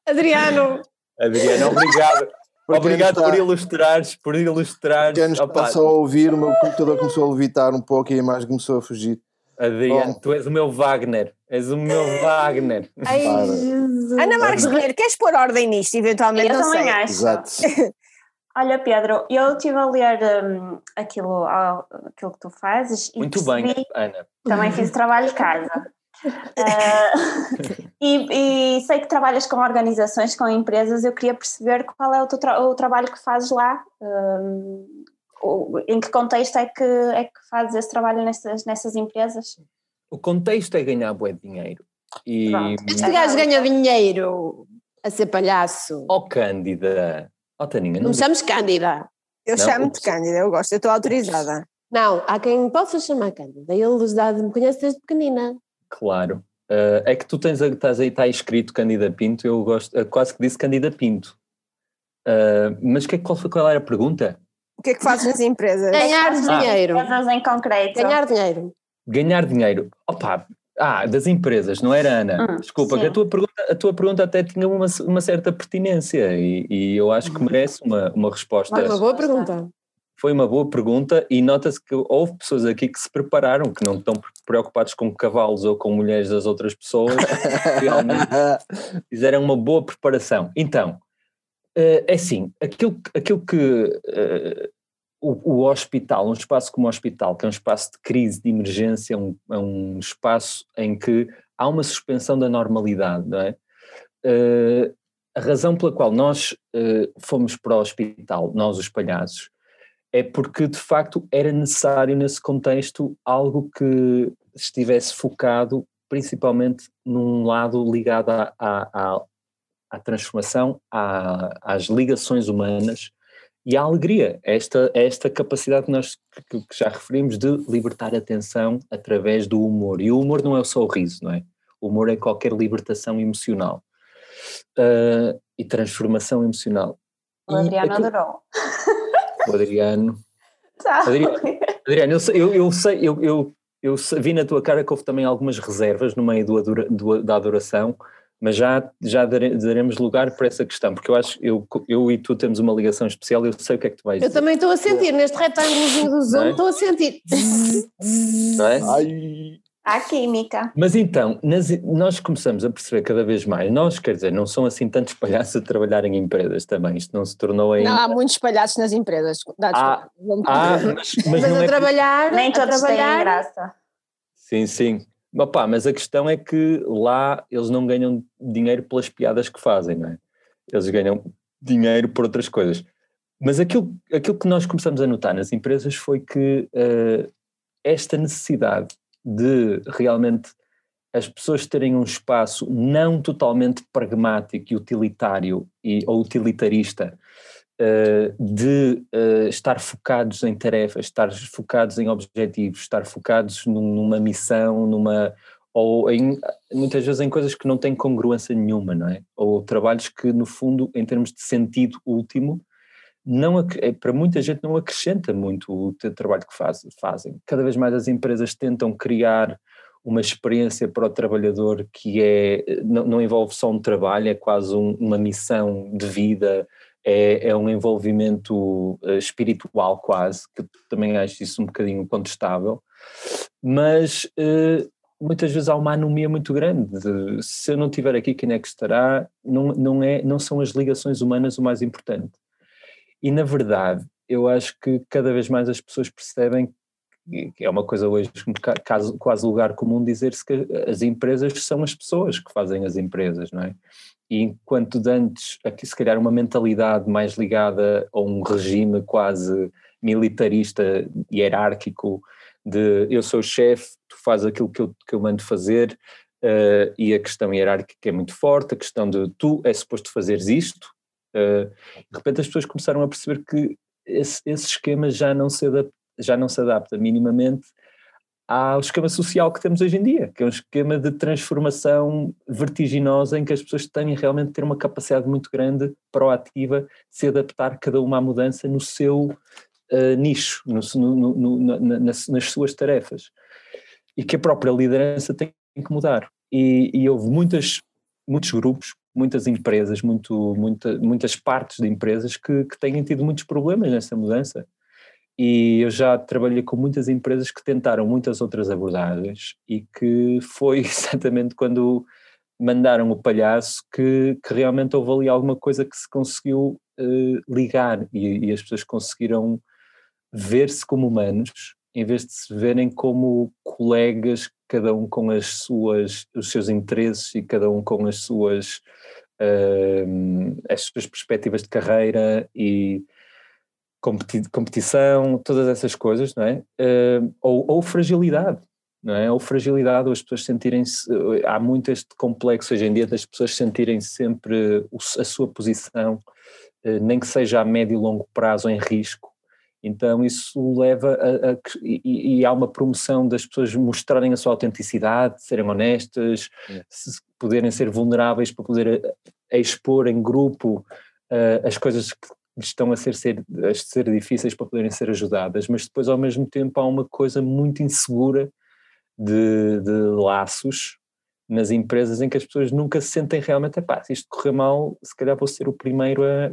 Adriano, Adriano, obrigado. Para quem obrigado está- por ilustrares, por ilustrares. Quem nos Opa, só a ouvir, o meu computador começou a levitar um pouco e a imagem começou a fugir. Adriano, Oh. tu és o meu Wagner. És o meu Wagner. ai. Ana Marques Pinheiro, queres pôr ordem nisto, eventualmente? Eu não também sei. acho. Exato. [LAUGHS] Olha, Pedro, eu estive a ler hum, aquilo, aquilo que tu fazes e Muito percebi, bem, Ana. também fiz o trabalho de casa. Ah, [LAUGHS] [LAUGHS] e, e sei que trabalhas com organizações, com empresas, eu queria perceber qual é o, teu tra- o trabalho que fazes lá, o- em que contexto é que, é que fazes esse trabalho nessas, nessas empresas? O contexto é ganhar bué de dinheiro. E, Pronto. Este gajo ganha dinheiro a ser palhaço. oh Cândida, oh Taninha, Não me chames Cândida. Eu chamo-te Cândida, eu gosto, eu estou autorizada. Não, há quem possa chamar Cândida. Ele já me conhece desde pequenina. Claro. Uh, é que tu tens, a- estás aí, está escrito Cândida Pinto, eu gosto, eu quase que disse Cândida Pinto. Uh, mas que, é- qual, foi- qual era a pergunta? O que é que fazes nas empresas? Ganhar Ah. dinheiro. Empresas em concreto. Ganhar dinheiro. Ganhar dinheiro. Opa, ah, das empresas, não era Ana? Hum, Desculpa, que a tua, pergunta, a tua pergunta até tinha uma, uma certa pertinência e, e eu acho que merece uma, uma resposta. Foi uma boa pergunta. Foi uma boa pergunta e nota-se que houve pessoas aqui que se prepararam, que não estão preocupados com cavalos ou com mulheres das outras pessoas, realmente [LAUGHS] fizeram uma boa preparação. Então, eh, é assim, aquilo, aquilo que eh, o, o hospital, um espaço como o hospital, que é um espaço de crise, de emergência, é um, é um espaço em que há uma suspensão da normalidade, não é? Eh, a razão pela qual nós eh, fomos para o hospital, nós os palhaços, é porque de facto era necessário nesse contexto algo que estivesse focado principalmente num lado ligado à, à, à, à transformação, às ligações humanas e à alegria, esta, esta capacidade que nós que, que já referimos de libertar a tensão através do humor. E o humor não é só o riso, não é? O humor é qualquer libertação emocional. uh, e transformação emocional. O Adriano aquilo, adorou. O Adriano. [LAUGHS] Tá. Adriano, Adriano eu, sei, eu, eu sei, eu, eu, eu vi na tua cara que houve também algumas reservas no meio do do, da adoração, mas já, já daremos lugar para essa questão, porque eu acho eu, eu e tu temos uma ligação especial eu sei o que é que tu vais Eu dizer. também estou a sentir, neste retângulozinho do Zoom, Não é? estou a sentir. Não é? Ai, Há química. Mas então, nas- nós começamos a perceber cada vez mais, nós, quer dizer, não são assim tantos palhaços a trabalhar em empresas também, isto não se tornou ainda. Não, há muitos espalhados nas empresas. Dá, Ah, desculpa, vou-me Ah, corrigir. mas, Mas, mas não a é. que- trabalhar, Nem a todos têm trabalhar, graça. Sim, sim. Opa, mas a questão é que lá eles não ganham dinheiro pelas piadas que fazem, não é? Eles ganham dinheiro por outras coisas. Mas aquilo, aquilo que nós começamos a notar nas empresas foi que eh, esta necessidade de realmente as pessoas terem um espaço não totalmente pragmático e utilitário e, ou utilitarista eh, de eh, estar focados em tarefas, estar focados em objetivos, estar focados num- numa missão, numa ou em, muitas vezes em coisas que não têm congruência nenhuma, não é? Ou trabalhos que no fundo, em termos de sentido último, não, eh, para muita gente não acrescenta muito o trabalho que faz- fazem. Cada vez mais as empresas tentam criar uma experiência para o trabalhador que é, não, não envolve só um trabalho, é quase um- uma missão de vida, é, é um envolvimento eh, espiritual quase, que também acho isso um bocadinho contestável, mas eh, muitas vezes há uma anomia muito grande, de, se eu não estiver aqui quem é que estará, não, não, é, não são as ligações humanas o mais importante. E na verdade, eu acho que cada vez mais as pessoas percebem que é uma coisa hoje quase lugar comum dizer-se que as empresas são as pessoas que fazem as empresas, não é? E enquanto de antes, aqui se calhar uma mentalidade mais ligada a um regime quase militarista, hierárquico, de eu sou o chefe, tu fazes aquilo que eu, que eu mando fazer, eh, e a questão hierárquica é muito forte, a questão de tu é suposto fazeres isto, eh, de repente as pessoas começaram a perceber que esse, esse esquema já não se adapta já não se adapta minimamente ao esquema social que temos hoje em dia, que é um esquema de transformação vertiginosa em que as pessoas têm realmente de ter uma capacidade muito grande, proativa, de se adaptar cada uma à mudança no seu eh, nicho, no, no- no- na- na- nas, nas suas tarefas. E que a própria liderança tem que mudar. E, e houve muitas, muitos grupos, muitas empresas, muito, muita, muitas partes de empresas que, que têm tido muitos problemas nessa mudança. E eu já trabalhei com muitas empresas que tentaram muitas outras abordagens e que foi [LAUGHS] exatamente quando mandaram o palhaço que, que realmente houve ali alguma coisa que se conseguiu eh, ligar. E, e as pessoas conseguiram ver-se como humanos em vez de se verem como colegas, cada um com as suas, os seus interesses e cada um com as suas, eh, as suas perspectivas de carreira e competição, todas essas coisas, não é? Eh, ou, ou fragilidade, não é? Ou fragilidade, ou as pessoas sentirem-se. eh, Há muito este complexo hoje em dia das pessoas sentirem sempre a sua posição, eh, nem que seja a médio e longo prazo, em risco. Então isso leva a, a e, e há uma promoção das pessoas mostrarem a sua autenticidade, serem honestas, se poderem ser vulneráveis para poder eh, expor em grupo eh, as coisas que estão a ser, ser, a ser difíceis para poderem ser ajudadas, mas depois ao mesmo tempo há uma coisa muito insegura de, de laços nas empresas em que as pessoas nunca se sentem realmente, pá, se isto correr mal, se calhar vou ser o primeiro a,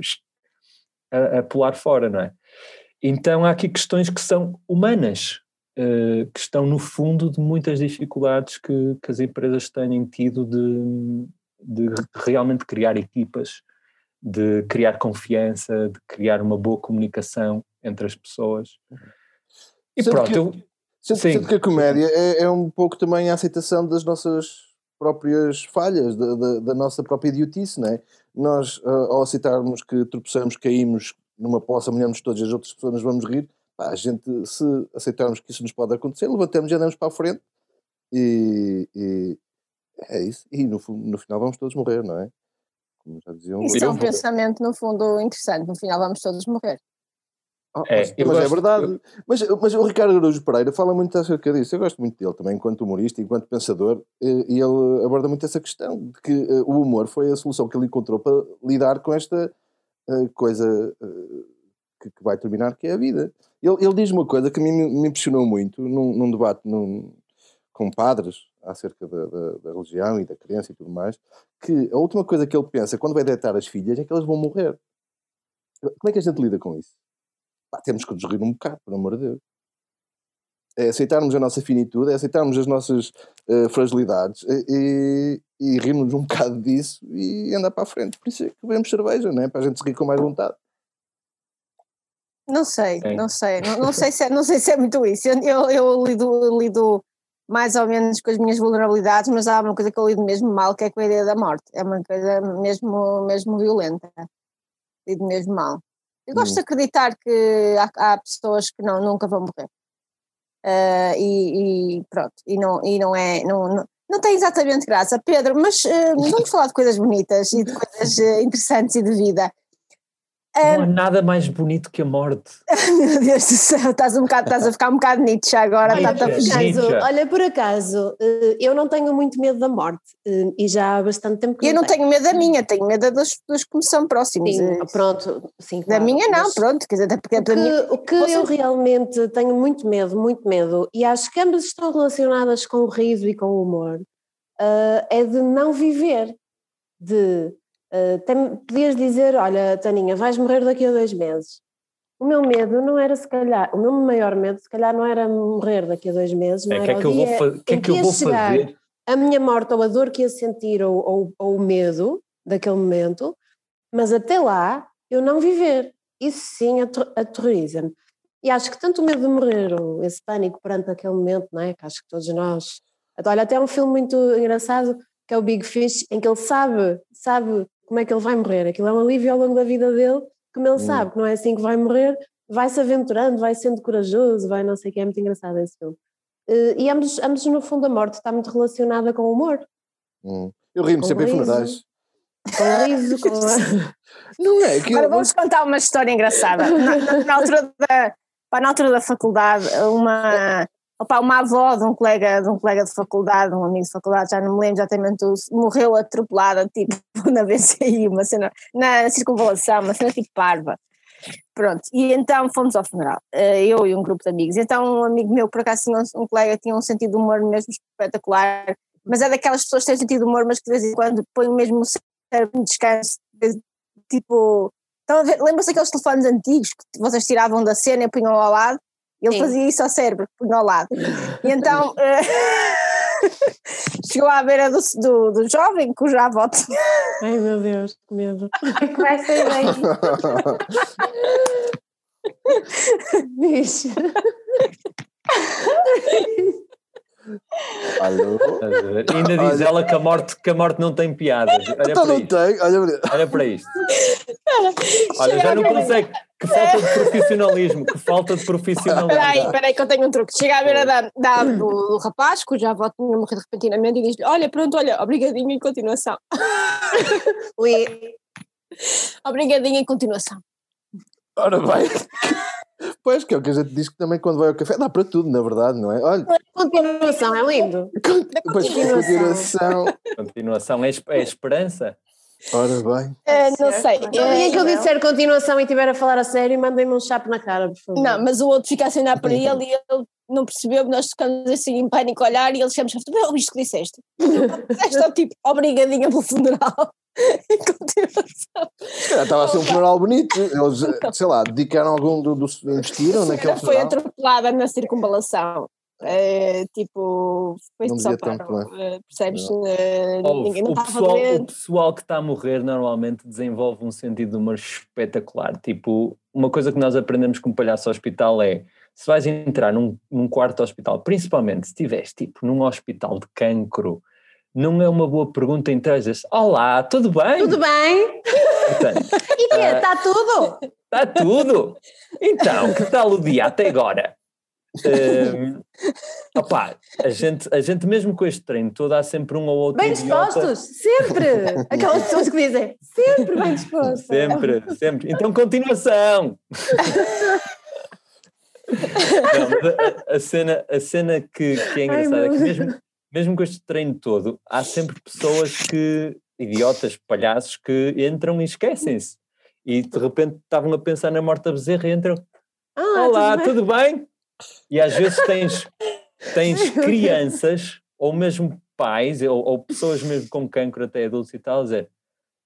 a, a pular fora, não é? Então há aqui questões que são humanas, eh, que estão no fundo de muitas dificuldades que, que as empresas têm tido de, de realmente criar equipas, de criar confiança, de criar uma boa comunicação entre as pessoas. E Sendo pronto, que- eu, Sendo, Sim. sendo que a comédia é, é um pouco também a aceitação das nossas próprias falhas, da, da- da nossa própria idiotice, não é? Nós, ah, ao aceitarmos que tropeçamos, caímos numa poça, molhamos todas as outras pessoas, nos vamos rir, pá, a gente, se aceitarmos que isso nos pode acontecer, levantamos e andamos para a frente e, e é isso. E no, no final vamos todos morrer, não é? Como já diziam. Isso é Eu um pensamento, no fundo, interessante. No final vamos todos morrer. Ah, É, mas eu mas é gosto- verdade. Mas, mas o Ricardo Araújo Pereira fala muito acerca disso. Eu gosto muito dele também, enquanto humorista, enquanto pensador, e ele aborda muito essa questão de que eh, o humor foi a solução que ele encontrou para lidar com esta eh, coisa eh, que, que vai terminar, que é a vida. Ele, ele diz uma coisa que a mim me, me impressionou muito num, num debate num- com padres acerca da, da- da religião e da crença e tudo mais, que a última coisa que ele pensa quando vai deitar as filhas é que elas vão morrer. Como é que a gente lida com isso? Pá, temos que nos rir um bocado, por amor de Deus. É aceitarmos a nossa finitude, é aceitarmos as nossas eh, fragilidades eh, e, e rirmos um [LAUGHS] bocado disso e andar para a frente. Por isso é que bebemos cerveja, não é? Para a gente se rir com mais vontade. Não sei, Sim. não sei, não, não sei se é, não sei se é muito isso. Eu, eu, eu lido, lido mais ou menos com as minhas vulnerabilidades, mas há uma coisa que eu lido mesmo mal, que é com a ideia da morte. É uma coisa mesmo, mesmo violenta. Lido mesmo mal. Eu gosto Hum. de acreditar que há, há pessoas que não, nunca vão morrer. Ah, e, e pronto, e não, e não é. Não, não, não tem exatamente graça, Pedro, mas ah, vamos falar de coisas bonitas e de coisas eh, interessantes e de vida. Não há nada mais bonito que a morte. [LAUGHS] Meu Deus do céu, estás, um bocado, estás a ficar um bocado Nietzsche agora, Olha, está-te a Nietzsche. fugir. Nietzsche. Caso, olha, por acaso, eh, eu não tenho muito medo da morte eh, e já há bastante tempo que E eu não tenho medo da minha, tenho medo dos, dos que me são próximos. Sim, Eh, pronto, sim, Da claro, minha não, pronto, quer dizer, até porque O da minha, que, o que eu realmente tenho muito medo, muito medo, e acho que ambas estão relacionadas com o riso e com o humor, eh, é de não viver, de eh, tem- podias dizer, olha Taninha, vais morrer daqui a dois meses. O meu medo não era se calhar, o meu maior medo se calhar não era morrer daqui a dois meses, não É, o era que é o que eu vou, dia o que é que eu vou chegar fazer? a minha morte ou a dor que ia sentir ou, ou, ou o medo daquele momento, mas até lá eu não viver. Isso sim ater- aterroriza-me. E acho que tanto o medo de morrer ou esse pânico perante aquele momento, não é? Que acho que todos nós. Olha, até um filme muito engraçado que é o Big Fish, em que ele sabe, sabe como é que ele vai morrer. Aquilo é um alívio ao longo da vida dele, como ele sabe que não é assim que vai morrer, vai se aventurando, vai sendo corajoso, vai não sei o que, é muito engraçado esse filme. Eh, E ambos, ambos, no fundo, a morte está muito relacionada com o humor, Hum. Eu rimo sempre em funerais. com o riso, com a... [LAUGHS] Não é? Que Agora eu- vamos contar uma história engraçada. Na, na- na altura da, na altura da faculdade, uma, opa, uma avó de um, colega, de um colega de faculdade, um amigo de faculdade, já não me lembro exatamente, morreu atropelada, tipo, [LAUGHS] na BCI, uma cena, na circunvalação, uma cena tipo parva. Pronto, e então fomos ao funeral, eh, eu e um grupo de amigos. Então, um amigo meu, por acaso, um, colega, tinha um sentido de humor mesmo espetacular, mas é daquelas pessoas que têm sentido de humor, mas que de vez em quando põem mesmo o cérebro em descanso, de- tipo. Ver- Lembram-se daqueles telefones antigos que vocês tiravam da cena e punham ao lado? Ele Sim. fazia isso ao cérebro, punha ao lado. E então [LAUGHS] eh, [LAUGHS] chegou à beira do, do, do jovem, cuja avó [LAUGHS] tinha. Ai meu Deus, que medo. Começa aí. Bicho. Alô? Ainda diz Olha. ela que a, morte, que a morte não tem piadas. Olha Então para não isto. tem. Olha, Olha para isto. Olha, já não consegue. Que falta de profissionalismo. Que falta de Espera aí, profissionalidade. espera aí que eu tenho um truque. Chega à beira da, da- do, do rapaz, cuja avó tinha morrido repentinamente, e diz-lhe: Olha, pronto, olha, obrigadinho em continuação. Ui, [LAUGHS] Obrigadinho em continuação. ora bem. Pois, que é o que a gente diz que também quando vai ao café dá para tudo, na verdade, não é? Olha, continuação, é lindo. [LAUGHS] depois continuação. Continuação é, é esperança. Ora bem. Eh, não sei. O dia que eu disser continuação e estiver a falar a sério, mandem-me um chapo na cara, por favor. Não, mas o outro fica a olhar para ele e ele não percebeu, nós ficamos assim em pânico a olhar e ele chama-se, não, isto que disseste. [LAUGHS] Disseste ao tipo, obrigadinha pelo funeral. [LAUGHS] em continuação. Estava a ser um funeral bonito. [LAUGHS] Eles, sei lá, dedicaram algum do, do investiram naquele Ela foi funeral. atropelada na circunvalação. Eh, tipo, foi Não só para, tanto, eh, percebes? Eh, Ouve, ninguém não o, pessoal, o pessoal que está a morrer normalmente desenvolve um sentido de humor espetacular. Tipo, uma coisa que nós aprendemos com palhaço hospital é se vais entrar num, num quarto de hospital, principalmente se estiveres tipo num hospital de cancro, não é uma boa pergunta entrar e dizer Olá, tudo bem? Tudo bem? Portanto, [LAUGHS] E quê? Está tudo? Está tudo. Então, que tal o dia até agora? Opá, a gente, a gente mesmo com este treino todo há sempre um ou outro Bem idiota. dispostos? Sempre! [LAUGHS] Aquelas pessoas que dizem sempre bem dispostos. Sempre, sempre. Então, continuação. [LAUGHS] Não, a, a cena, a cena que, que é engraçada é que mesmo, mesmo com este treino todo, há sempre pessoas que, idiotas, palhaços, que entram e esquecem-se. E de repente estavam a pensar na morta bezerra e entram. Ah, Olá, tudo tudo bem? E às vezes tens, tens [LAUGHS] crianças, ou mesmo pais, ou, ou pessoas mesmo com cancro até adultos e tal, a dizer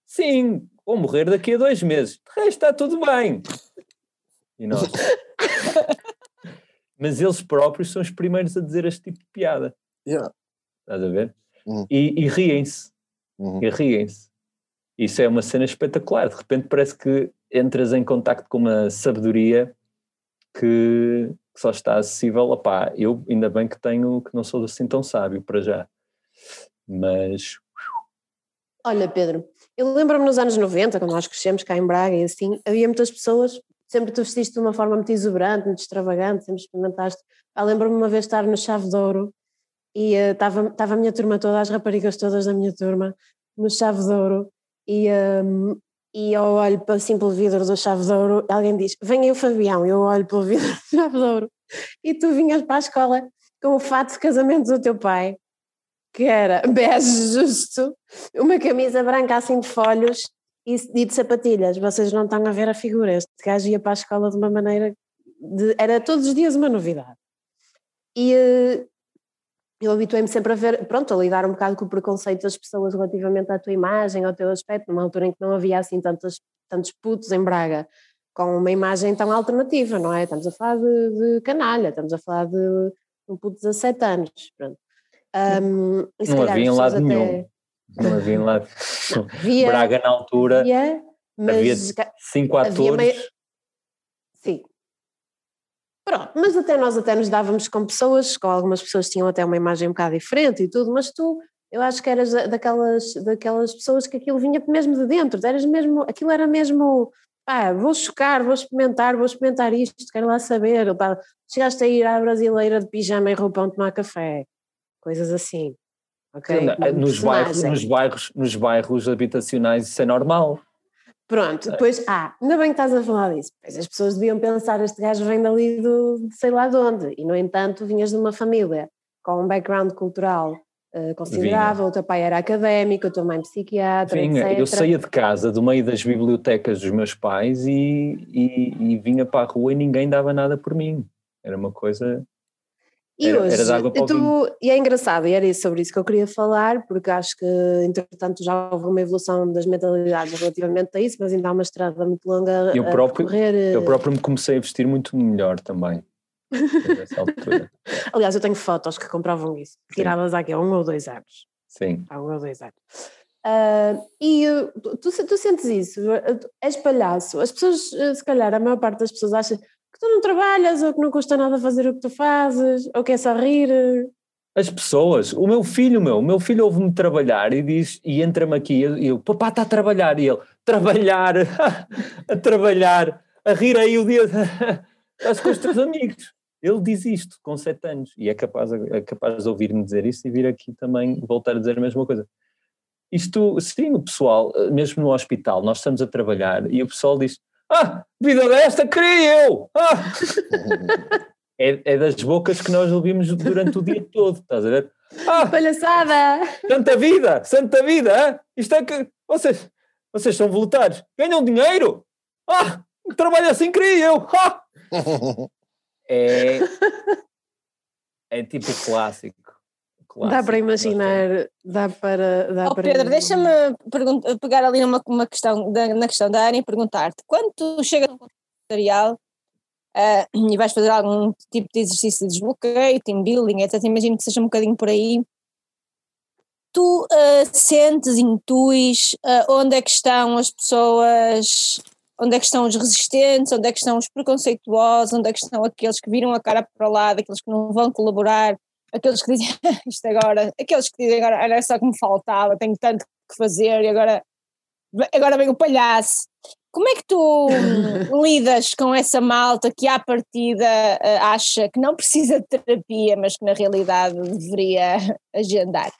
sim, vou morrer daqui a dois meses. De resto está tudo bem. E nós. [LAUGHS] Mas eles próprios são os primeiros a dizer este tipo de piada. Yeah. Estás a ver? Uhum. E, e riem-se. Uhum. E riem-se. Isso é uma cena espetacular. De repente parece que entras em contacto com uma sabedoria que, que só está acessível. Opá, eu ainda bem que tenho, que não sou assim tão sábio para já. Mas Olha, Pedro, eu lembro-me nos anos 90, quando nós crescemos cá em Braga e assim, havia muitas pessoas, sempre tu vestiste de uma forma muito exuberante, muito extravagante, sempre experimentaste. Ah, lembro-me uma vez estar no Chave de Ouro e estava estava a minha turma toda, as raparigas todas da minha turma, no Chave de Ouro e, um, e eu olho pelo vidro do Chave de Ouro alguém diz, vem aí o Fabião, eu olho pelo vidro do Chave de Ouro e tu vinhas para a escola com o fato de casamento do teu pai que era [LAUGHS] bege justo, uma camisa branca assim de folhos e, e de sapatilhas. Vocês não estão a ver a figura. Este gajo ia para a escola de uma maneira. De, era todos os dias uma novidade. E eh, eu habituei-me sempre a ver, pronto, a lidar um bocado com o preconceito das pessoas relativamente à tua imagem, ao teu aspecto, numa altura em que não havia assim tantos, tantos putos em Braga com uma imagem tão alternativa, não é? Estamos a falar de, de canalha, estamos a falar de um puto de 17 anos, pronto. Um, não havia em lado pessoas nenhum. até- Não havia em lado. Havia, Braga na altura havia, mas havia cinco havia atores. meio- Sim. Pronto, mas até nós até nos dávamos com pessoas, com algumas pessoas tinham até uma imagem um bocado diferente e tudo, mas tu, eu acho que eras da- daquelas, daquelas pessoas que aquilo vinha mesmo de dentro, eras mesmo, aquilo era mesmo, pá, vou chocar, vou experimentar, vou experimentar isto, quero lá saber, pá, chegaste a ir à brasileira de pijama e roupão tomar café, coisas assim. Nos bairros, nos, bairros, nos bairros habitacionais isso é normal. Pronto, depois, ah, ainda bem que estás a falar disso. Pois as pessoas deviam pensar, este gajo vem dali do, de sei lá de onde, e no entanto vinhas de uma família com um background cultural eh, considerável, o teu pai era académico, a tua mãe psiquiatra, Vinha, etc. eu saía de casa, do meio das bibliotecas dos meus pais e, e, e vinha para a rua e ninguém dava nada por mim. Era uma coisa. E Era- hoje, era tu, e é engraçado, e era isso, sobre isso que eu queria falar, porque acho que, entretanto, já houve uma evolução das mentalidades relativamente a isso, mas ainda há uma estrada muito longa Eu a próprio- percorrer. eh, Eu próprio me comecei a vestir muito melhor também. [LAUGHS] Aliás, eu tenho fotos que comprovam isso, tiradas há aqui há um ou dois anos. Sim. há um ou dois anos. Ah, e uh, tu, tu, tu sentes isso, uh, és palhaço, as pessoas, uh, se calhar, a maior parte das pessoas acha tu não trabalhas ou que não custa nada fazer o que tu fazes, ou que é só rir. As pessoas, o meu filho, meu, o meu filho ouve-me trabalhar e diz, e entra-me aqui, e eu, papá está a trabalhar, e ele, trabalhar, [LAUGHS] a trabalhar, a rir aí o dia, [LAUGHS] estás com os teus amigos. Ele diz isto com sete anos e é capaz, é capaz de ouvir-me dizer isso e vir aqui também voltar a dizer a mesma coisa. Isto, sim, o pessoal, mesmo no hospital, nós estamos a trabalhar e o pessoal diz, ah, vida desta queria eu! Ah! É, é das bocas que nós ouvimos durante o dia todo, estás a ver? Ah, Palhaçada! santa vida, santa vida, hã? isto é que vocês, vocês são voluntários, ganham dinheiro? Ah, trabalho assim queria eu! Ah! [LAUGHS] É, é tipo clássico. Dá clássico. para imaginar, dá para. Dá Oh, para Pedro, deixa-me pegar ali numa, uma questão, da, na questão da Ana e perguntar-te: quando tu chegas no tutorial ah, e vais fazer algum tipo de exercício de desbloqueio, team building, etc., imagino que seja um bocadinho por aí. Tu ah, sentes, intuis ah, onde é que estão as pessoas, onde é que estão os resistentes, onde é que estão os preconceituosos, onde é que estão aqueles que viram a cara para o lado, aqueles que não vão colaborar, aqueles que dizem [LAUGHS] isto agora, aqueles que dizem agora era só que me faltava, tenho tanto que fazer e agora, agora vem o palhaço. Como é que tu [LAUGHS] hum, lidas com essa malta que à partida eh, acha que não precisa de terapia, mas que na realidade deveria [LAUGHS] agendar?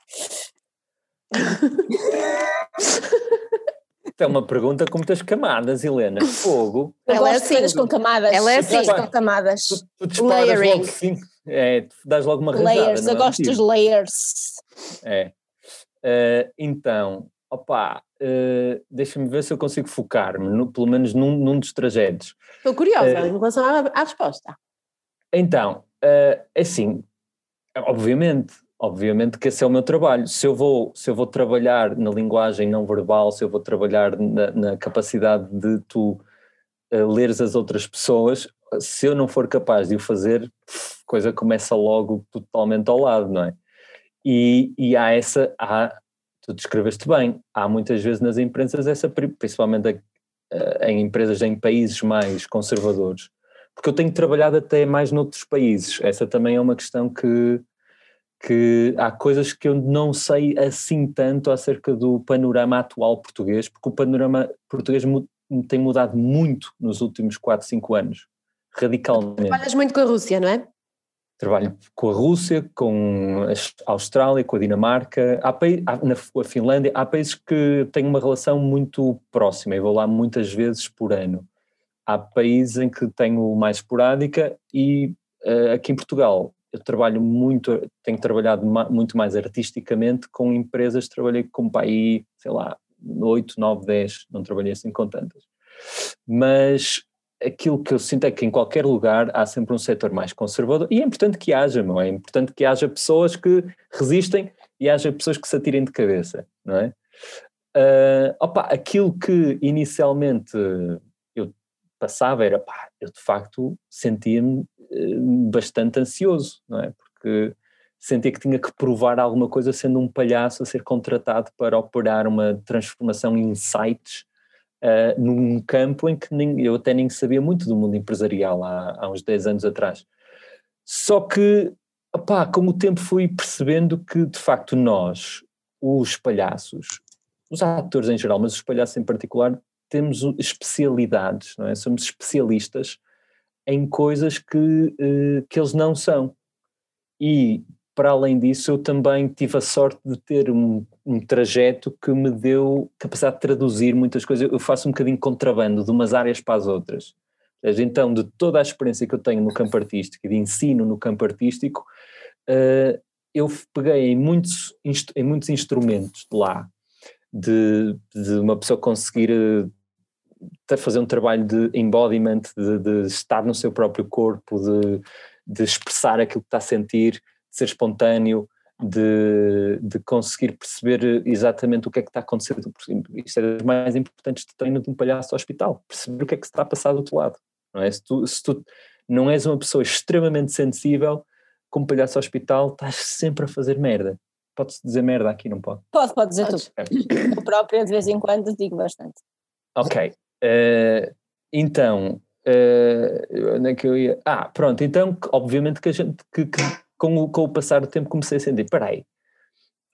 É uma pergunta com muitas camadas, Helena. Fogo. Ela é assim. com camadas. Ela é assim. com camadas. Tu, tu disparas Layering. logo cinco. É, dás logo uma rajada. Layers, não eu é gosto dos layers. É. Eh, então, opá, eh, deixa-me ver se eu consigo focar-me, pelo menos num, num dos trajetos. Estou curiosa É. em relação à, à resposta. Então, eh, assim, obviamente, obviamente que esse é o meu trabalho. Se eu vou, se eu vou trabalhar na linguagem não verbal, se eu vou trabalhar na, na capacidade de tu eh, leres as outras pessoas, se eu não for capaz de o fazer, a coisa começa logo totalmente ao lado, não é? E, e há essa, há, tu descreveste bem, há muitas vezes nas empresas essa, pri- principalmente eh, em empresas em países mais conservadores, porque eu tenho trabalhado até mais noutros países, essa também é uma questão que, que há coisas que eu não sei assim tanto acerca do panorama atual português, porque o panorama português tem mudado muito nos últimos 4, 5 anos, radicalmente. Trabalhas muito com a Rússia, não é? Trabalho com a Rússia, com a Austrália, com a Dinamarca, há pai- na a Finlândia, há países que têm uma relação muito próxima e vou lá muitas vezes por ano. Há países em que tenho mais esporádica e eh, aqui em Portugal eu trabalho muito, tenho trabalhado ma- muito mais artisticamente com empresas, trabalhei com país, sei lá, 8, 9, 10, não trabalhei assim com tantas. Mas aquilo que eu sinto é que em qualquer lugar há sempre um setor mais conservador e é importante que haja, não é? É importante que haja pessoas que resistem e haja pessoas que se atirem de cabeça, não é? Ah, opa, aquilo que inicialmente eu passava era, pá, eu de facto sentia-me eh, bastante ansioso, não é? Porque sentia que tinha que provar alguma coisa sendo um palhaço a ser contratado para operar uma transformação em insights uh, num campo em que nem, eu até nem sabia muito do mundo empresarial há, há uns 10 anos atrás. Só que, opá, com o tempo fui percebendo que, de facto, nós, os palhaços, os atores em geral, mas os palhaços em particular, temos especialidades, não é? Somos especialistas em coisas que, eh, que eles não são. E, para além disso, eu também tive a sorte de ter um, um trajeto que me deu capacidade de traduzir muitas coisas. Eu faço um bocadinho contrabando de umas áreas para as outras. Então, de toda a experiência que eu tenho no campo artístico e de ensino no campo artístico, eh, eu peguei em muitos, em muitos instrumentos lá, de, de uma pessoa conseguir eh, fazer um trabalho de embodiment, de, de estar no seu próprio corpo, de, de expressar aquilo que está a sentir, de ser espontâneo, de, de conseguir perceber exatamente o que é que está acontecendo. Isto é das mais importantes de treino de um palhaço ao hospital, perceber o que é que se está a passar do outro lado. Não é? se, tu, se tu não és uma pessoa extremamente sensível, como palhaço ao hospital, estás sempre a fazer merda. Pode-se dizer merda aqui, não pode? Pode, pode dizer Podes. tudo. Eu própria, de vez em quando, digo bastante. Ok. eh, então, eh, onde é que eu ia? Ah, pronto. Então, obviamente que a gente, que, que com, o, com o passar do tempo comecei a sentir, peraí,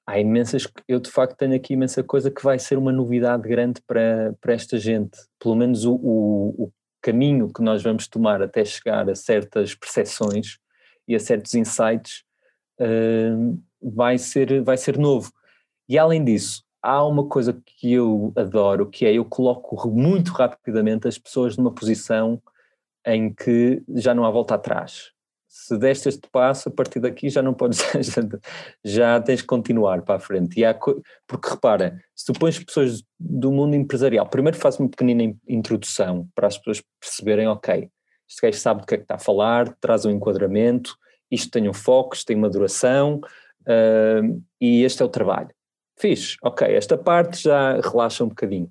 há imensas, eu de facto tenho aqui imensa coisa que vai ser uma novidade grande para, para esta gente. Pelo menos o, o, o caminho que nós vamos tomar até chegar a certas percepções e a certos insights eh, vai, ser, vai ser novo. E além disso, há uma coisa que eu adoro, que é eu coloco muito rapidamente as pessoas numa posição em que já não há volta atrás. Se deste este passo, a partir daqui já não podes, já, [LAUGHS] já tens que continuar para a frente. E há porque repara, se tu pões pessoas do mundo empresarial, primeiro faz uma pequenina in- introdução para as pessoas perceberem, ok, este gajo sabe do que é que está a falar, traz um enquadramento, isto tem um foco, isto tem uma duração, ah, e este é o trabalho. Fiz, ok, esta parte já relaxa um bocadinho.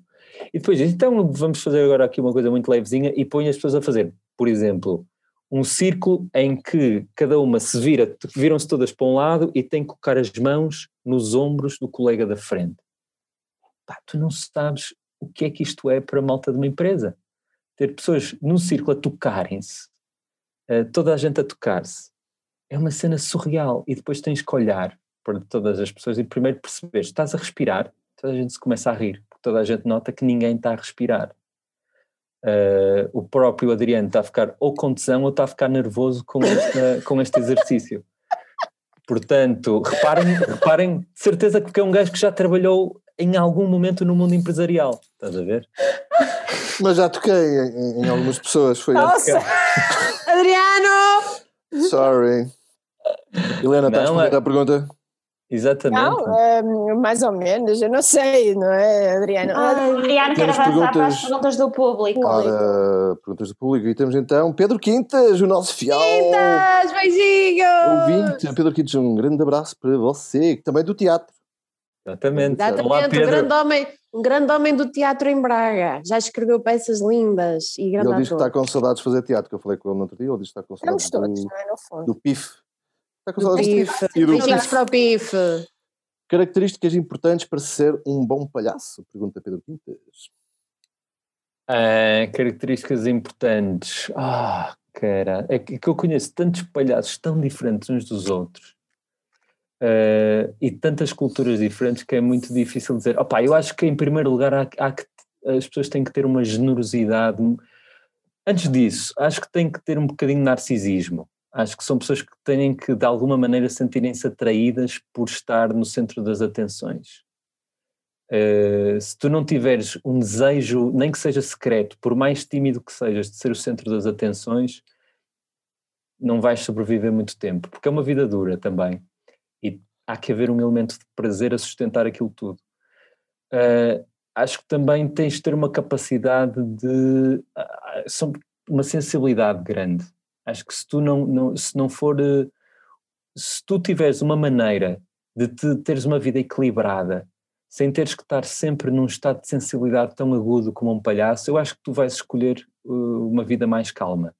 E depois, então vamos fazer agora aqui uma coisa muito levezinha e põe as pessoas a fazer, por exemplo, um círculo em que cada uma se vira, viram-se todas para um lado e tem que colocar as mãos nos ombros do colega da frente. Pá, tu não sabes o que é que isto é para a malta de uma empresa. Ter pessoas num círculo a tocarem-se, toda a gente a tocar-se, é uma cena surreal. E depois tens que olhar para todas as pessoas e primeiro perceber, estás a respirar, toda a gente se começa a rir, porque toda a gente nota que ninguém está a respirar. Uh, o próprio Adriano está a ficar ou com tesão ou está a ficar nervoso com, esta, com este exercício. Portanto, reparem, reparem, de certeza que é um gajo que já trabalhou em algum momento no mundo empresarial. Estás a ver? Mas já toquei em, em algumas pessoas, foi Nossa! [LAUGHS] Adriano! Sorry. Helena, estás a responder é- à pergunta? Exatamente. Não, hum, mais ou menos, eu não sei, não é, Adriano? Ah, Adriano, quero Temos avançar para as perguntas- perguntas do público. Ora, perguntas do público. E temos então Pedro Quintas, o nosso fiel Quintas, beijinhos! ouvinte. Pedro Quintas, um grande abraço para você, que também é do teatro. Exatamente. Olá, Exatamente, um grande, homem, um grande homem do teatro em Braga. Já escreveu peças lindas e grande ele diz que está com saudades de fazer teatro, que eu falei com ele no outro dia. Ele diz que está com Estamos saudades todos, do, não é, no fundo. do PIF. Está com Do saudades do PIF. E do Beijinhos para o PIF. Características importantes para ser um bom palhaço? Pergunta Pedro Quintas. Ah, características importantes. Ah, cara, é que que eu conheço tantos palhaços tão diferentes uns dos outros ah, e tantas culturas diferentes que é muito difícil dizer. Opa, eu acho que em primeiro lugar há, há que, as pessoas têm que ter uma generosidade. Antes disso, acho que têm que ter um bocadinho de narcisismo. Acho que são pessoas que têm que, de alguma maneira, sentirem-se atraídas por estar no centro das atenções. Uh, se tu não tiveres um desejo, nem que seja secreto, por mais tímido que sejas, de ser o centro das atenções, não vais sobreviver muito tempo, porque é uma vida dura também. E há que haver um elemento de prazer a sustentar aquilo tudo. Uh, acho que também tens de ter uma capacidade de. Uh, uma sensibilidade grande. Acho que se tu não, não se não for. Uh, se tu tiveres uma maneira de te, teres uma vida equilibrada, sem teres que estar sempre num estado de sensibilidade tão agudo como um palhaço, eu acho que tu vais escolher uh, uma vida mais calma.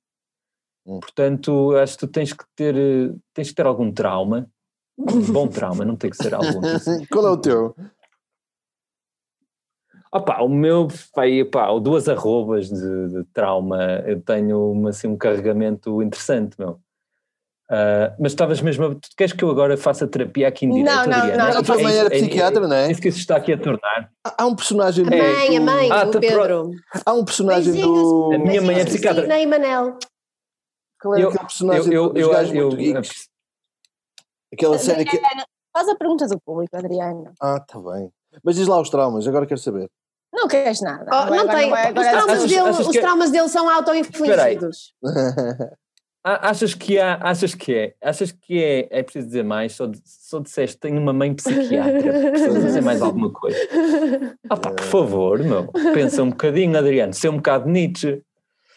Hum. Portanto, acho que tu tens que ter, uh, tens que ter algum trauma, um [LAUGHS] bom trauma, não tem que ser algum. [LAUGHS] Qual é o teu? Opa, o meu, pai, pá, duas arrobas de, de, trauma, eu tenho uma, assim, um carregamento interessante, meu. Uh, mas estavas mesmo. A, tu queres que eu agora faça terapia aqui em direto? Não, não, Adriana? não. A tua mãe era psiquiatra, não é? É isso que isso está aqui a tornar. Há um personagem A mãe, a mãe Ah, do tá Pedro. Há um personagem Beijinhos. do. A minha mãe é psiquiatra. Cristina e Manel. Qual é Eu- aquele personagem eu- dos eu- gajos eu- geeks? Aquela série que. Faz a pergunta do público, Adriano. Ah, tá bem. Mas diz lá os traumas, agora quero saber. Não queres nada. Oh, não agora tem. vai- Os traumas, Achas- dele, achas os que- traumas dele são auto-infligidos. Ah, [LAUGHS] Achas que há, achas que é, achas que é, é preciso dizer mais, só, de- só disseste tenho uma mãe psiquiatra, precisas dizer mais alguma coisa. [LAUGHS] Ah pá, por favor, meu, pensa um bocadinho, Adriano, ser um bocado Nietzsche.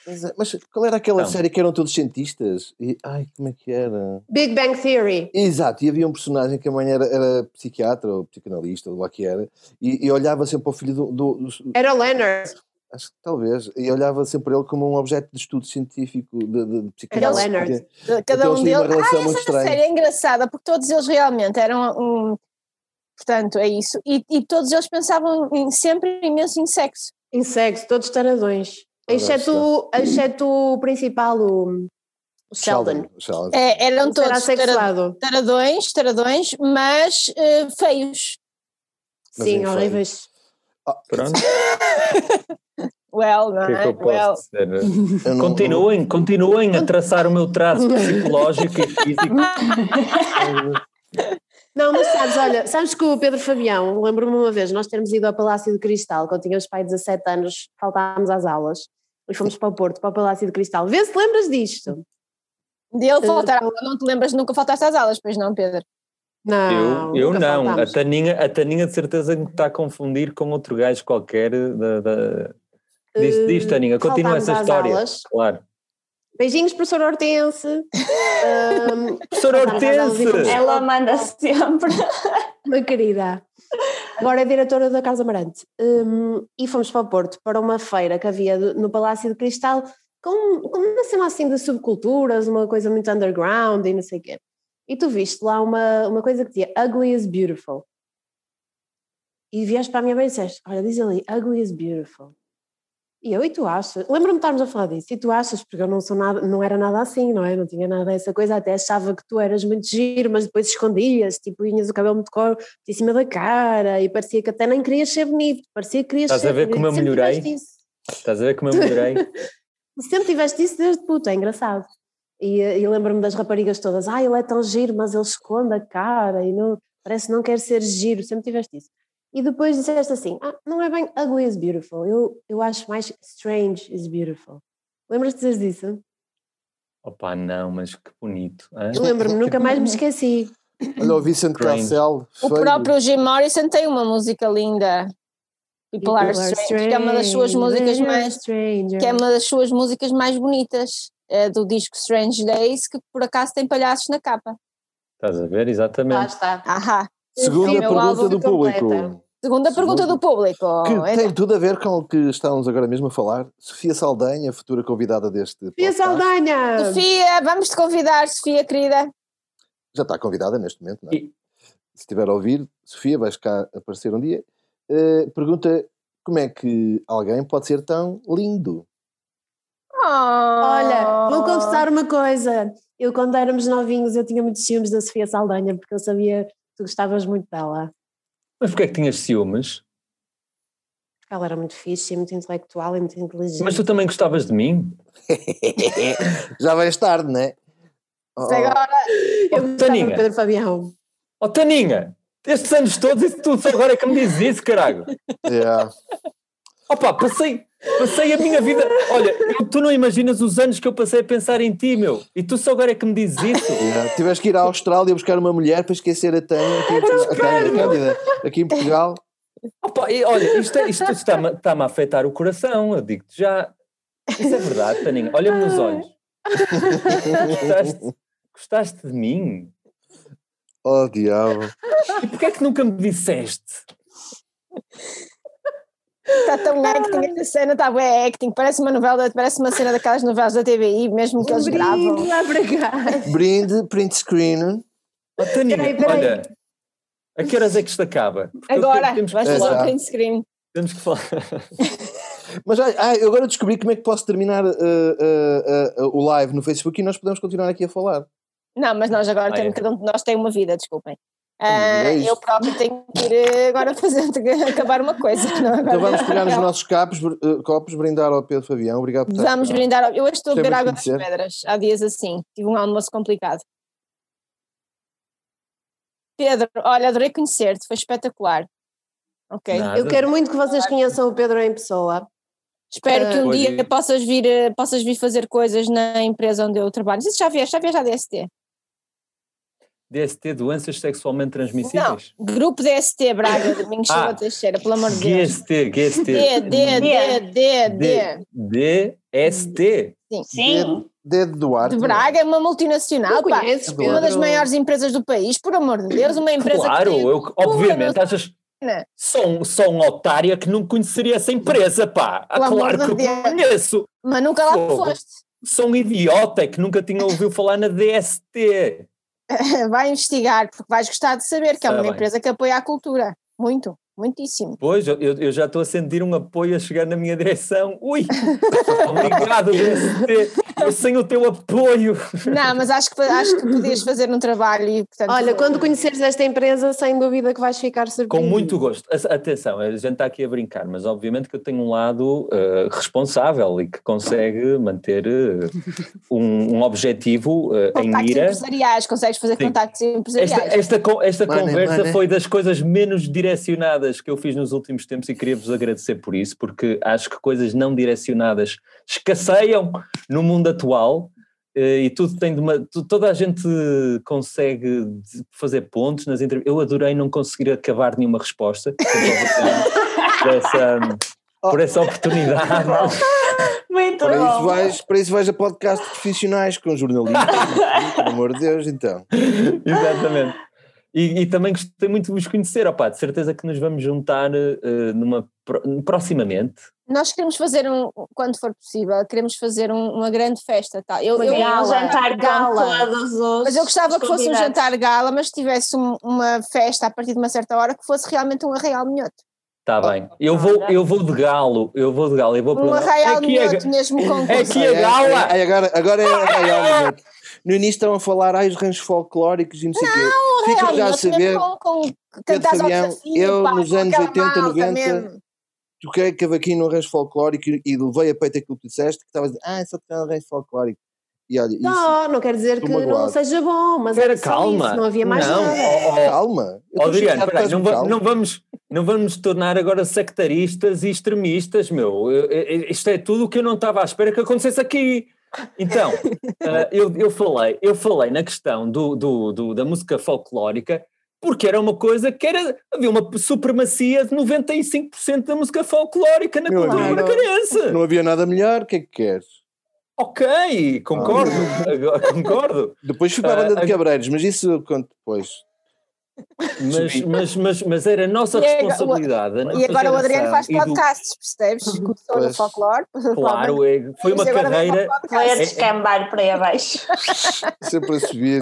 Mas, é, Mas qual era aquela Não. série que eram todos cientistas? E, ai, como é que era? Big Bang Theory. Exato, e havia um personagem que a mãe era, era psiquiatra ou psicanalista, ou lá que era, e, e olhava sempre para o filho do, do- do- Era o Leonard. Acho que talvez, e olhava sempre ele como um objeto de estudo científico de, de, de Era psicanálise. Leonard. porque- Cada um deles. Ah, essa estranha. série é engraçada, porque todos eles realmente eram um. Portanto, é isso. E, e todos eles pensavam em- sempre imenso em sexo. Em sexo, todos taradões. Exceto, exceto o principal, o, Sheldon. Sheldon. É, eram todos taradões, taradões, mas eh, feios. Mas Sim, feio. horríveis. Pronto, [LAUGHS] Well, não o que é que eu é? posso Well, dizer? [LAUGHS] Eu não- Continuem, continuem a traçar o meu traço psicológico e físico. [LAUGHS] Não, mas sabes, olha, sabes que o Pedro Fabião, lembro-me uma vez, nós termos ido ao Palácio de Cristal, quando tínhamos pai 17 anos, faltámos às aulas, e fomos para o Porto, para o Palácio de Cristal. Vê se lembras disto. dele faltar. Não te lembras, nunca faltaste às aulas, pois não, Pedro? Não, eu eu não, a. Taninha, a Taninha de certeza que está a confundir com outro gajo qualquer. Da, da... Diz, diz, Taninha, continua essa história. aulas. Claro. Beijinhos, professor Hortense. [LAUGHS] Ahm, Professor Hortense! Ela manda sempre. Uma querida. Agora é diretora da Casa Amarante. Hum, e fomos para o Porto para uma feira que havia no Palácio de Cristal com, com uma cena assim de subculturas, uma coisa muito underground e não sei o quê. E tu viste lá uma, uma coisa que dizia Ugly is Beautiful. E vieste para a minha mãe e disseste: Olha, diz ali, Ugly is Beautiful. E eu, e tu achas? Lembro-me de estarmos a falar disso, e tu achas, porque eu não sou nada, não era nada assim, não é? Não tinha nada dessa coisa, até achava que tu eras muito giro, mas depois escondias, tipo, vinhas o cabelo muito cor em cima da cara, e parecia que até nem querias ser bonito, parecia que querias Estás ser a ver como eu melhorei? Estás a ver como eu melhorei? [LAUGHS] Sempre tiveste isso desde puto, é engraçado. E, e lembro-me das raparigas todas, ah, ele é tão giro, mas ele esconde a cara e não, parece que não quer ser giro, sempre tiveste isso. E depois disseste assim: ah, não é bem ugly is beautiful, eu, eu acho mais strange is beautiful. Lembras-te de dizer disso? Opa, não, mas que bonito. lembro-me, nunca mais me esqueci. Olha o Vicente Strange. Cassel. O próprio Jim Morrison tem uma música linda. People, Are Strange, que é uma das suas músicas mais stranger. que é uma das suas músicas mais bonitas, é do disco Strange Days, que por acaso tem palhaços na capa. Estás a ver? Lá Exatamente. está. Ahá. Segunda Sim, meu pergunta do completa. público. Segunda pergunta do público. Que Então, tem tudo a ver com o que estávamos agora mesmo a falar. Sofia Saldanha, futura convidada deste Sofia podcast. Saldanha! Sofia, vamos te convidar, Sofia querida. Já está convidada neste momento, não é? E- Se estiver a ouvir, Sofia, vais cá aparecer um dia. Eh, pergunta como é que alguém pode ser tão lindo? Olha, vou confessar uma coisa. Eu, quando éramos novinhos, eu tinha muitos ciúmes da Sofia Saldanha, porque eu sabia tu gostavas muito dela. Mas porquê é que tinhas ciúmes? Porque ela era muito fixe, e muito intelectual e muito inteligente. Mas tu também gostavas de mim? [LAUGHS] Já vais tarde, não é? Oh, agora, eu gostava Taninha. Pedro Fabião. Oh, Taninha, estes anos todos, isso tu agora é que me dizes isso, caralho. [LAUGHS] yeah. Opa, passei, passei a minha vida. Olha, eu- tu não imaginas os anos que eu passei a pensar em ti, meu. E tu só agora é que me dizes isso. Yeah. Tiveste que ir à Austrália buscar uma mulher para esquecer a Tânia aqui, em Portugal- a Tânia, Cândida, aqui em Portugal. Opa, e olha, isto, é- isto está-me está-me a afetar o coração, eu digo-te já. Isso é verdade, Taninha. Olha-me nos olhos. Gostaste, gostaste de mim? Oh, diabo. E porquê é que nunca me disseste? Está tão acting esta cena, está bem acting, parece uma novela, parece uma cena daquelas novelas da TVI, mesmo que eles gravam. Brinde lá para cá. Brinde, print screen. Oh, peraí. olha, a que horas é que isto acaba? Porque Agora, temos que vais fazer um print screen. Temos que falar. [LAUGHS] Mas ah, ah, eu agora descobri como é que posso terminar uh, uh, uh, o live no Facebook e nós podemos continuar aqui a falar. Não, mas nós agora Ah, temos, é? cada um de nós tem uma vida, desculpem. Ah, é isto. eu próprio tenho que ir eh, agora fazer [LAUGHS] acabar uma coisa. [LAUGHS] Não, agora Então vamos pegar nos nossos capos, uh, copos, brindar ao Pedro Fabião. Obrigado por estar Vamos cá. brindar. ao- Eu hoje estou a Gostei beber água de das pedras. Há dias assim. Tive um almoço complicado. Pedro, olha, adorei conhecer-te, foi espetacular. Ok. Nada. Eu quero muito que vocês conheçam o Pedro em pessoa. Espero que um Pois dia é. possas vir, eh, possas vir fazer coisas na empresa onde eu trabalho. Isso já vieste, já vieste à DST? DST, doenças sexualmente transmissíveis? Não, Grupo DST Braga, Domingos [LAUGHS] Ah. Teixeira, pelo amor de Deus. GST, GST. D, D, D, D, D. D, DST. Sim. Dedo do ar. De Braga é uma multinacional, pá. Uma das maiores empresas do país, por amor de Deus, uma empresa Claro, eu, obviamente, achas. Sou um, sou um otário que não conheceria essa empresa, pá. Ah, claro que eu conheço. mas nunca lá foste. Sou um idiota que nunca tinha ouvido falar na DST. [LAUGHS] Vai investigar, porque vais gostar de saber que é Tá uma bem. empresa que apoia a cultura. Muito, muitíssimo. Pois, eu, eu já estou a sentir um apoio a chegar na minha direção. Ui! [LAUGHS] Obrigado, DST. Eu sem o teu apoio. Não, mas acho que, acho que podias fazer um trabalho e, portanto. Olha, quando conheceres esta empresa, sem dúvida que vais ficar surpreendido. Com muito gosto. Atenção, a gente está aqui a brincar, mas obviamente que eu tenho um lado eh, responsável e que consegue manter eh, um, um objetivo eh, em Contactos mira. empresariais, consegues fazer Sim. contactos empresariais. Esta, esta, esta Money, conversa money. foi das coisas menos direcionadas que eu fiz nos últimos tempos e queria-vos agradecer por isso, porque acho que coisas não direcionadas escasseiam no mundo atual eh, e tudo tem de uma, toda a gente consegue fazer pontos nas entrevistas. Eu adorei não conseguir acabar nenhuma resposta. Por essa, por essa oportunidade. [LAUGHS] Muito Para isso, vais, para isso vais a podcasts profissionais com jornalistas. Pelo amor de Deus, então. [LAUGHS] Exatamente. E, e também gostei muito de vos conhecer, opá, de certeza que nos vamos juntar eh, numa, pro- proximamente. Nós queremos fazer um, quando for possível, queremos fazer um- uma grande festa, tá? Eu, eu, Sim, um gala, jantar gala. com todos os Mas eu gostava os que fosse um jantar gala, mas tivesse um- uma festa a partir de uma certa hora que fosse realmente um arraial minhoto. Está bem. Eu vou, eu vou de galo, eu vou de galo, eu vou Um perguntar- arraial é é, minhoto mesmo com [LAUGHS] é que é gala! ai, agora, agora é arraial, minuto. No início estão a falar ai, os ranchos folclóricos e não sei o quê. Fica arraial já a saber, com, ao Fabião, eu pá, nos anos aquela 80, malta 90, mesmo. toquei cavaquinho no rancho folclórico e, e levei a peito aquilo que tu disseste, que estavas a dizer, ah, só tocar no rancho folclórico. E olha, isso, Não, não quer dizer que Estou não magoado. seja bom, mas Espera, era só calma. isso, não havia mais Não, nada. ó, calma. Estou Adriano, peraí, não, va- não vamos, não vamos nos tornar agora sectaristas e extremistas, meu. Eu- eu- Isto é tudo o que eu não estava à espera que acontecesse aqui. Então, ah, [LAUGHS] eu, eu falei, eu falei na questão do, do- do- da música folclórica porque era uma coisa que era, havia uma supremacia de 95% da música folclórica na Meu cultura amigo. bracarense. Não havia nada melhor, o que é que queres? Ok, concordo, agora- concordo. Depois fui para a Ah, banda de Cabreiros, mas isso eu conto depois. Mas, mas, mas, mas era a nossa E agora- responsabilidade. a E agora o Adriano faz e do- podcasts, percebes? Começou no folclore, para Claro, é- foi uma carreira. para o Foi a descambar por aí abaixo. [LAUGHS] Sempre a subir.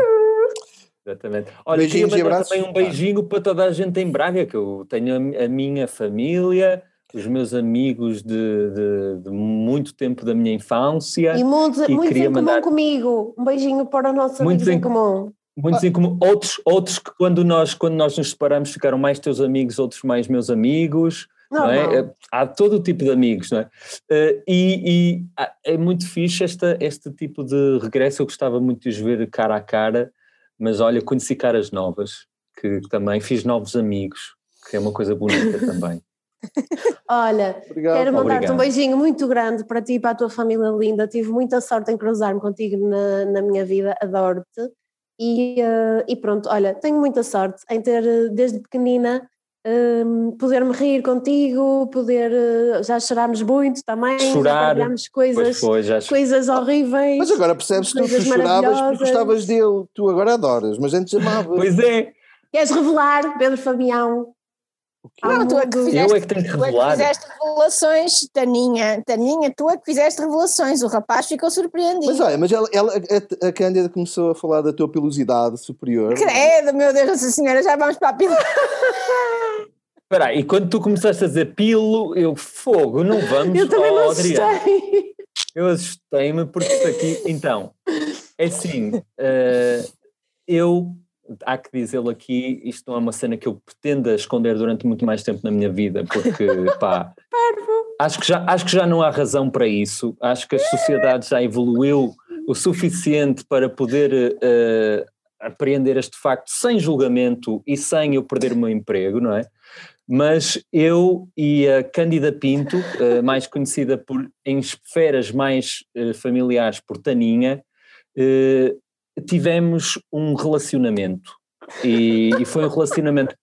Exatamente. Olha, Beijinhos queria mandar também um beijinho para toda a gente em Braga, que eu tenho a, a minha família, os meus amigos de, de- de muito tempo da minha infância, E muito, E muitos em comum mandar- comigo. Um beijinho para os nossos Muitos amigos em em- comum. Muitos comum, outros, outros que quando nós, quando nós nos separamos ficaram mais teus amigos, outros mais meus amigos. não Normal. é? Há todo o tipo de amigos, não é? Eh, e e, ah, é muito fixe esta, este tipo de regresso, eu gostava muito de os ver cara a cara, mas olha, conheci caras novas, que também fiz novos amigos, que é uma coisa bonita também. [LAUGHS] Olha, Obrigado. quero mandar-te um beijinho muito grande para ti e para a tua família linda. Tive muita sorte em cruzar-me contigo na, na minha vida, adoro-te. E, eh, e pronto, olha, tenho muita sorte em ter, eh, desde pequenina, hum, poder-me rir contigo, poder. eh, já chorámos muito também, já Chorar, coisas, foi, já coisas horríveis. Mas agora percebes que tu, choravas porque gostavas dele. Tu agora adoras, mas antes amavas. Pois é, Queres revelar, Pedro Fabião? Não, tu é que fizeste, eu é que tenho que tu é que revelar. fizeste revelações, Taninha, Taninha, tu é que fizeste revelações, o rapaz ficou surpreendido. Mas olha, mas ela, ela- a, a Cândida começou a falar da tua pilosidade superior. Credo, meu Deus, Nossa Senhora, já vamos para a pila. [LAUGHS] Espera aí, e quando tu começaste a dizer pilo, eu fogo, não vamos, Eu também oh, não Adriano. assustei. Eu assustei-me porque isto aqui. Então, é assim, eh, eu. Há que dizê-lo aqui, isto não é uma cena que eu pretenda esconder durante muito mais tempo na minha vida, porque, [LAUGHS] pá, acho que, já, acho que já não há razão para isso. Acho que a sociedade já evoluiu o suficiente para poder eh, apreender este facto sem julgamento e sem eu perder o meu emprego, não é? Mas eu e a Cândida Pinto, eh, mais conhecida por, em esferas mais eh, familiares por Taninha, tivemos um relacionamento. E, e foi um relacionamento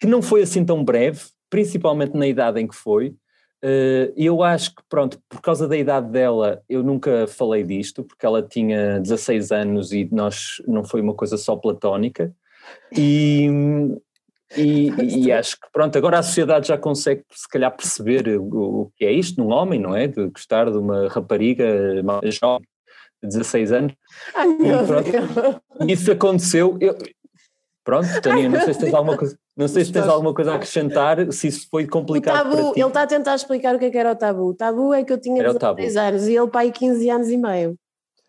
que não foi assim tão breve, principalmente na idade em que foi. Eh, eu acho que, pronto, por causa da idade dela, eu nunca falei disto, porque ela tinha 16 anos e nós não foi uma coisa só platónica. E, e, e acho que, pronto, agora a sociedade já consegue, se calhar, perceber o, o que é isto num homem, não é? De gostar de uma rapariga jovem, 16 anos. Ai, E pronto. Isso aconteceu. Eu, pronto, Tânia, não sei se tens alguma coisa, não sei se tens alguma coisa a acrescentar, se isso foi complicado tabu, para ti. ele está a tentar explicar o que é que era o tabu. O tabu é que eu tinha Era o tabu. 16 anos e ele pai 15 anos e meio.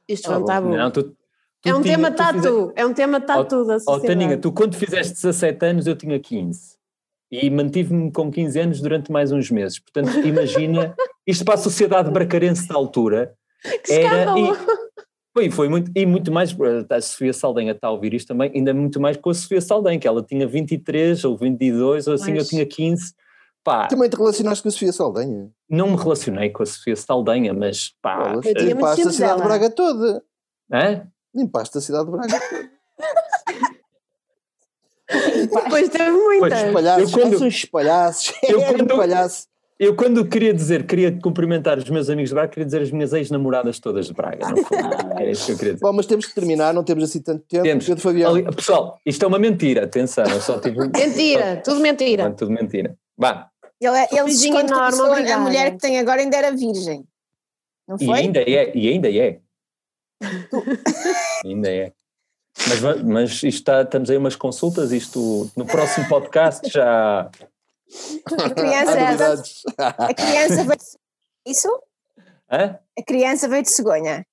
Isto Ah, foi um bom. tabu. Não, tu, tu é um tinha- tema tu fizeste- tatu, é um tema tatu da Oh, sociedade. Taninha, tu quando fizeste 17 anos eu tinha 15 e mantive-me com 15 anos durante mais uns meses. Portanto, imagina, isto para a sociedade bracarense da altura Que era. escândalo! E, foi, foi muito, e muito mais, a Sofia Saldanha está a ouvir isto também, ainda muito mais com a Sofia Saldanha, que ela tinha 23 ou 22 ou assim, Pois. eu tinha 15. Pá, Também te relacionaste com a Sofia Saldanha. não me relacionei com a Sofia Saldanha, mas pá. Eu tinha Limpaste a cidade de dela. Braga toda. hã? Limpaste a cidade de Braga toda. [LAUGHS] Depois teve muitas. Pois, Palhaços, Eu quando- palhaços. [LAUGHS] Eu um quando- palhaço. Eu, quando queria dizer, queria cumprimentar os meus amigos de Braga, queria dizer as minhas ex-namoradas todas de Braga. Não foi? Era isso que eu queria dizer. Bom, mas temos que terminar, não temos assim tanto tempo. Temos. Pedro Fabião. Ali- pessoal, isto é uma mentira, atenção, eu só tive. Mentira, tudo mentira. Não, tudo mentira. Vá, Ele, ele beijinho quando enorme, começou, a mulher que tem agora ainda era virgem. Não e foi? ainda é, e ainda é. [LAUGHS] ainda é. Mas, mas isto está, estamos aí umas consultas, isto no próximo podcast já. A criança, [LAUGHS] a criança veio de Isso? Hã? A criança veio de cegonha.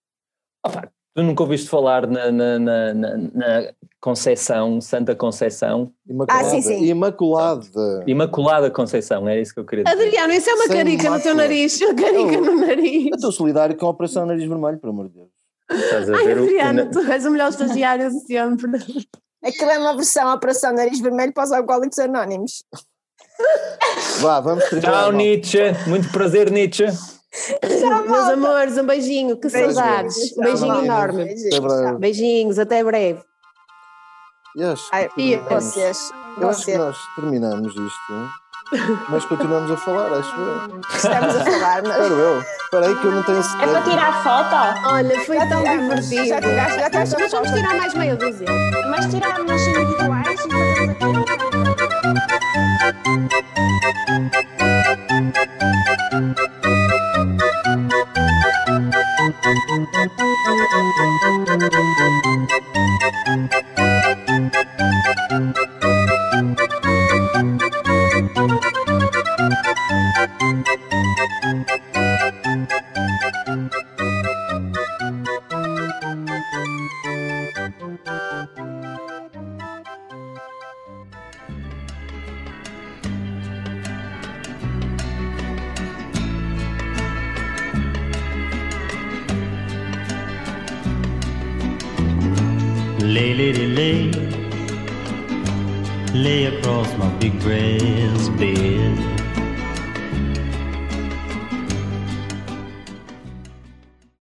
Opa, tu nunca ouviste falar na, na, na, na, na Conceição, Santa Conceição, Imaculada. Ah, sim, sim. Imaculada. Imaculada Conceição, era isso que eu queria dizer. Adriano, isso é uma Sem carica no teu mácula. nariz. Uma carica Eu- no nariz. Eu estou solidário com a Operação Nariz Vermelho, pelo amor de Deus. Estás a Ai, ver o- o, tu és o melhor estagiário de sempre. Aquilo é uma versão Operação Nariz Vermelho para os alcoólicos anónimos. Vá, vamos. Tchau. Nietzsche. Muito prazer, Nietzsche. Meus amores, um beijinho, que Beijinhos. saudades. Um beijinho tchau. enorme. Beijinhos, Até breve. tchau. Beijinhos, até breve. E acho que Ai, terminamos. vocês, Eu acho que nós terminamos isto, mas continuamos a falar, acho eu. estamos a falar, mas Espero eu. Espera aí que eu não tenho É sequer. para tirar foto? Olha, foi Já tão divertido. já tiraste, já tiraste a Mas vamos tirar mais meia dúzia. Mas tirar nas individuais e fazemos aqui. Lay,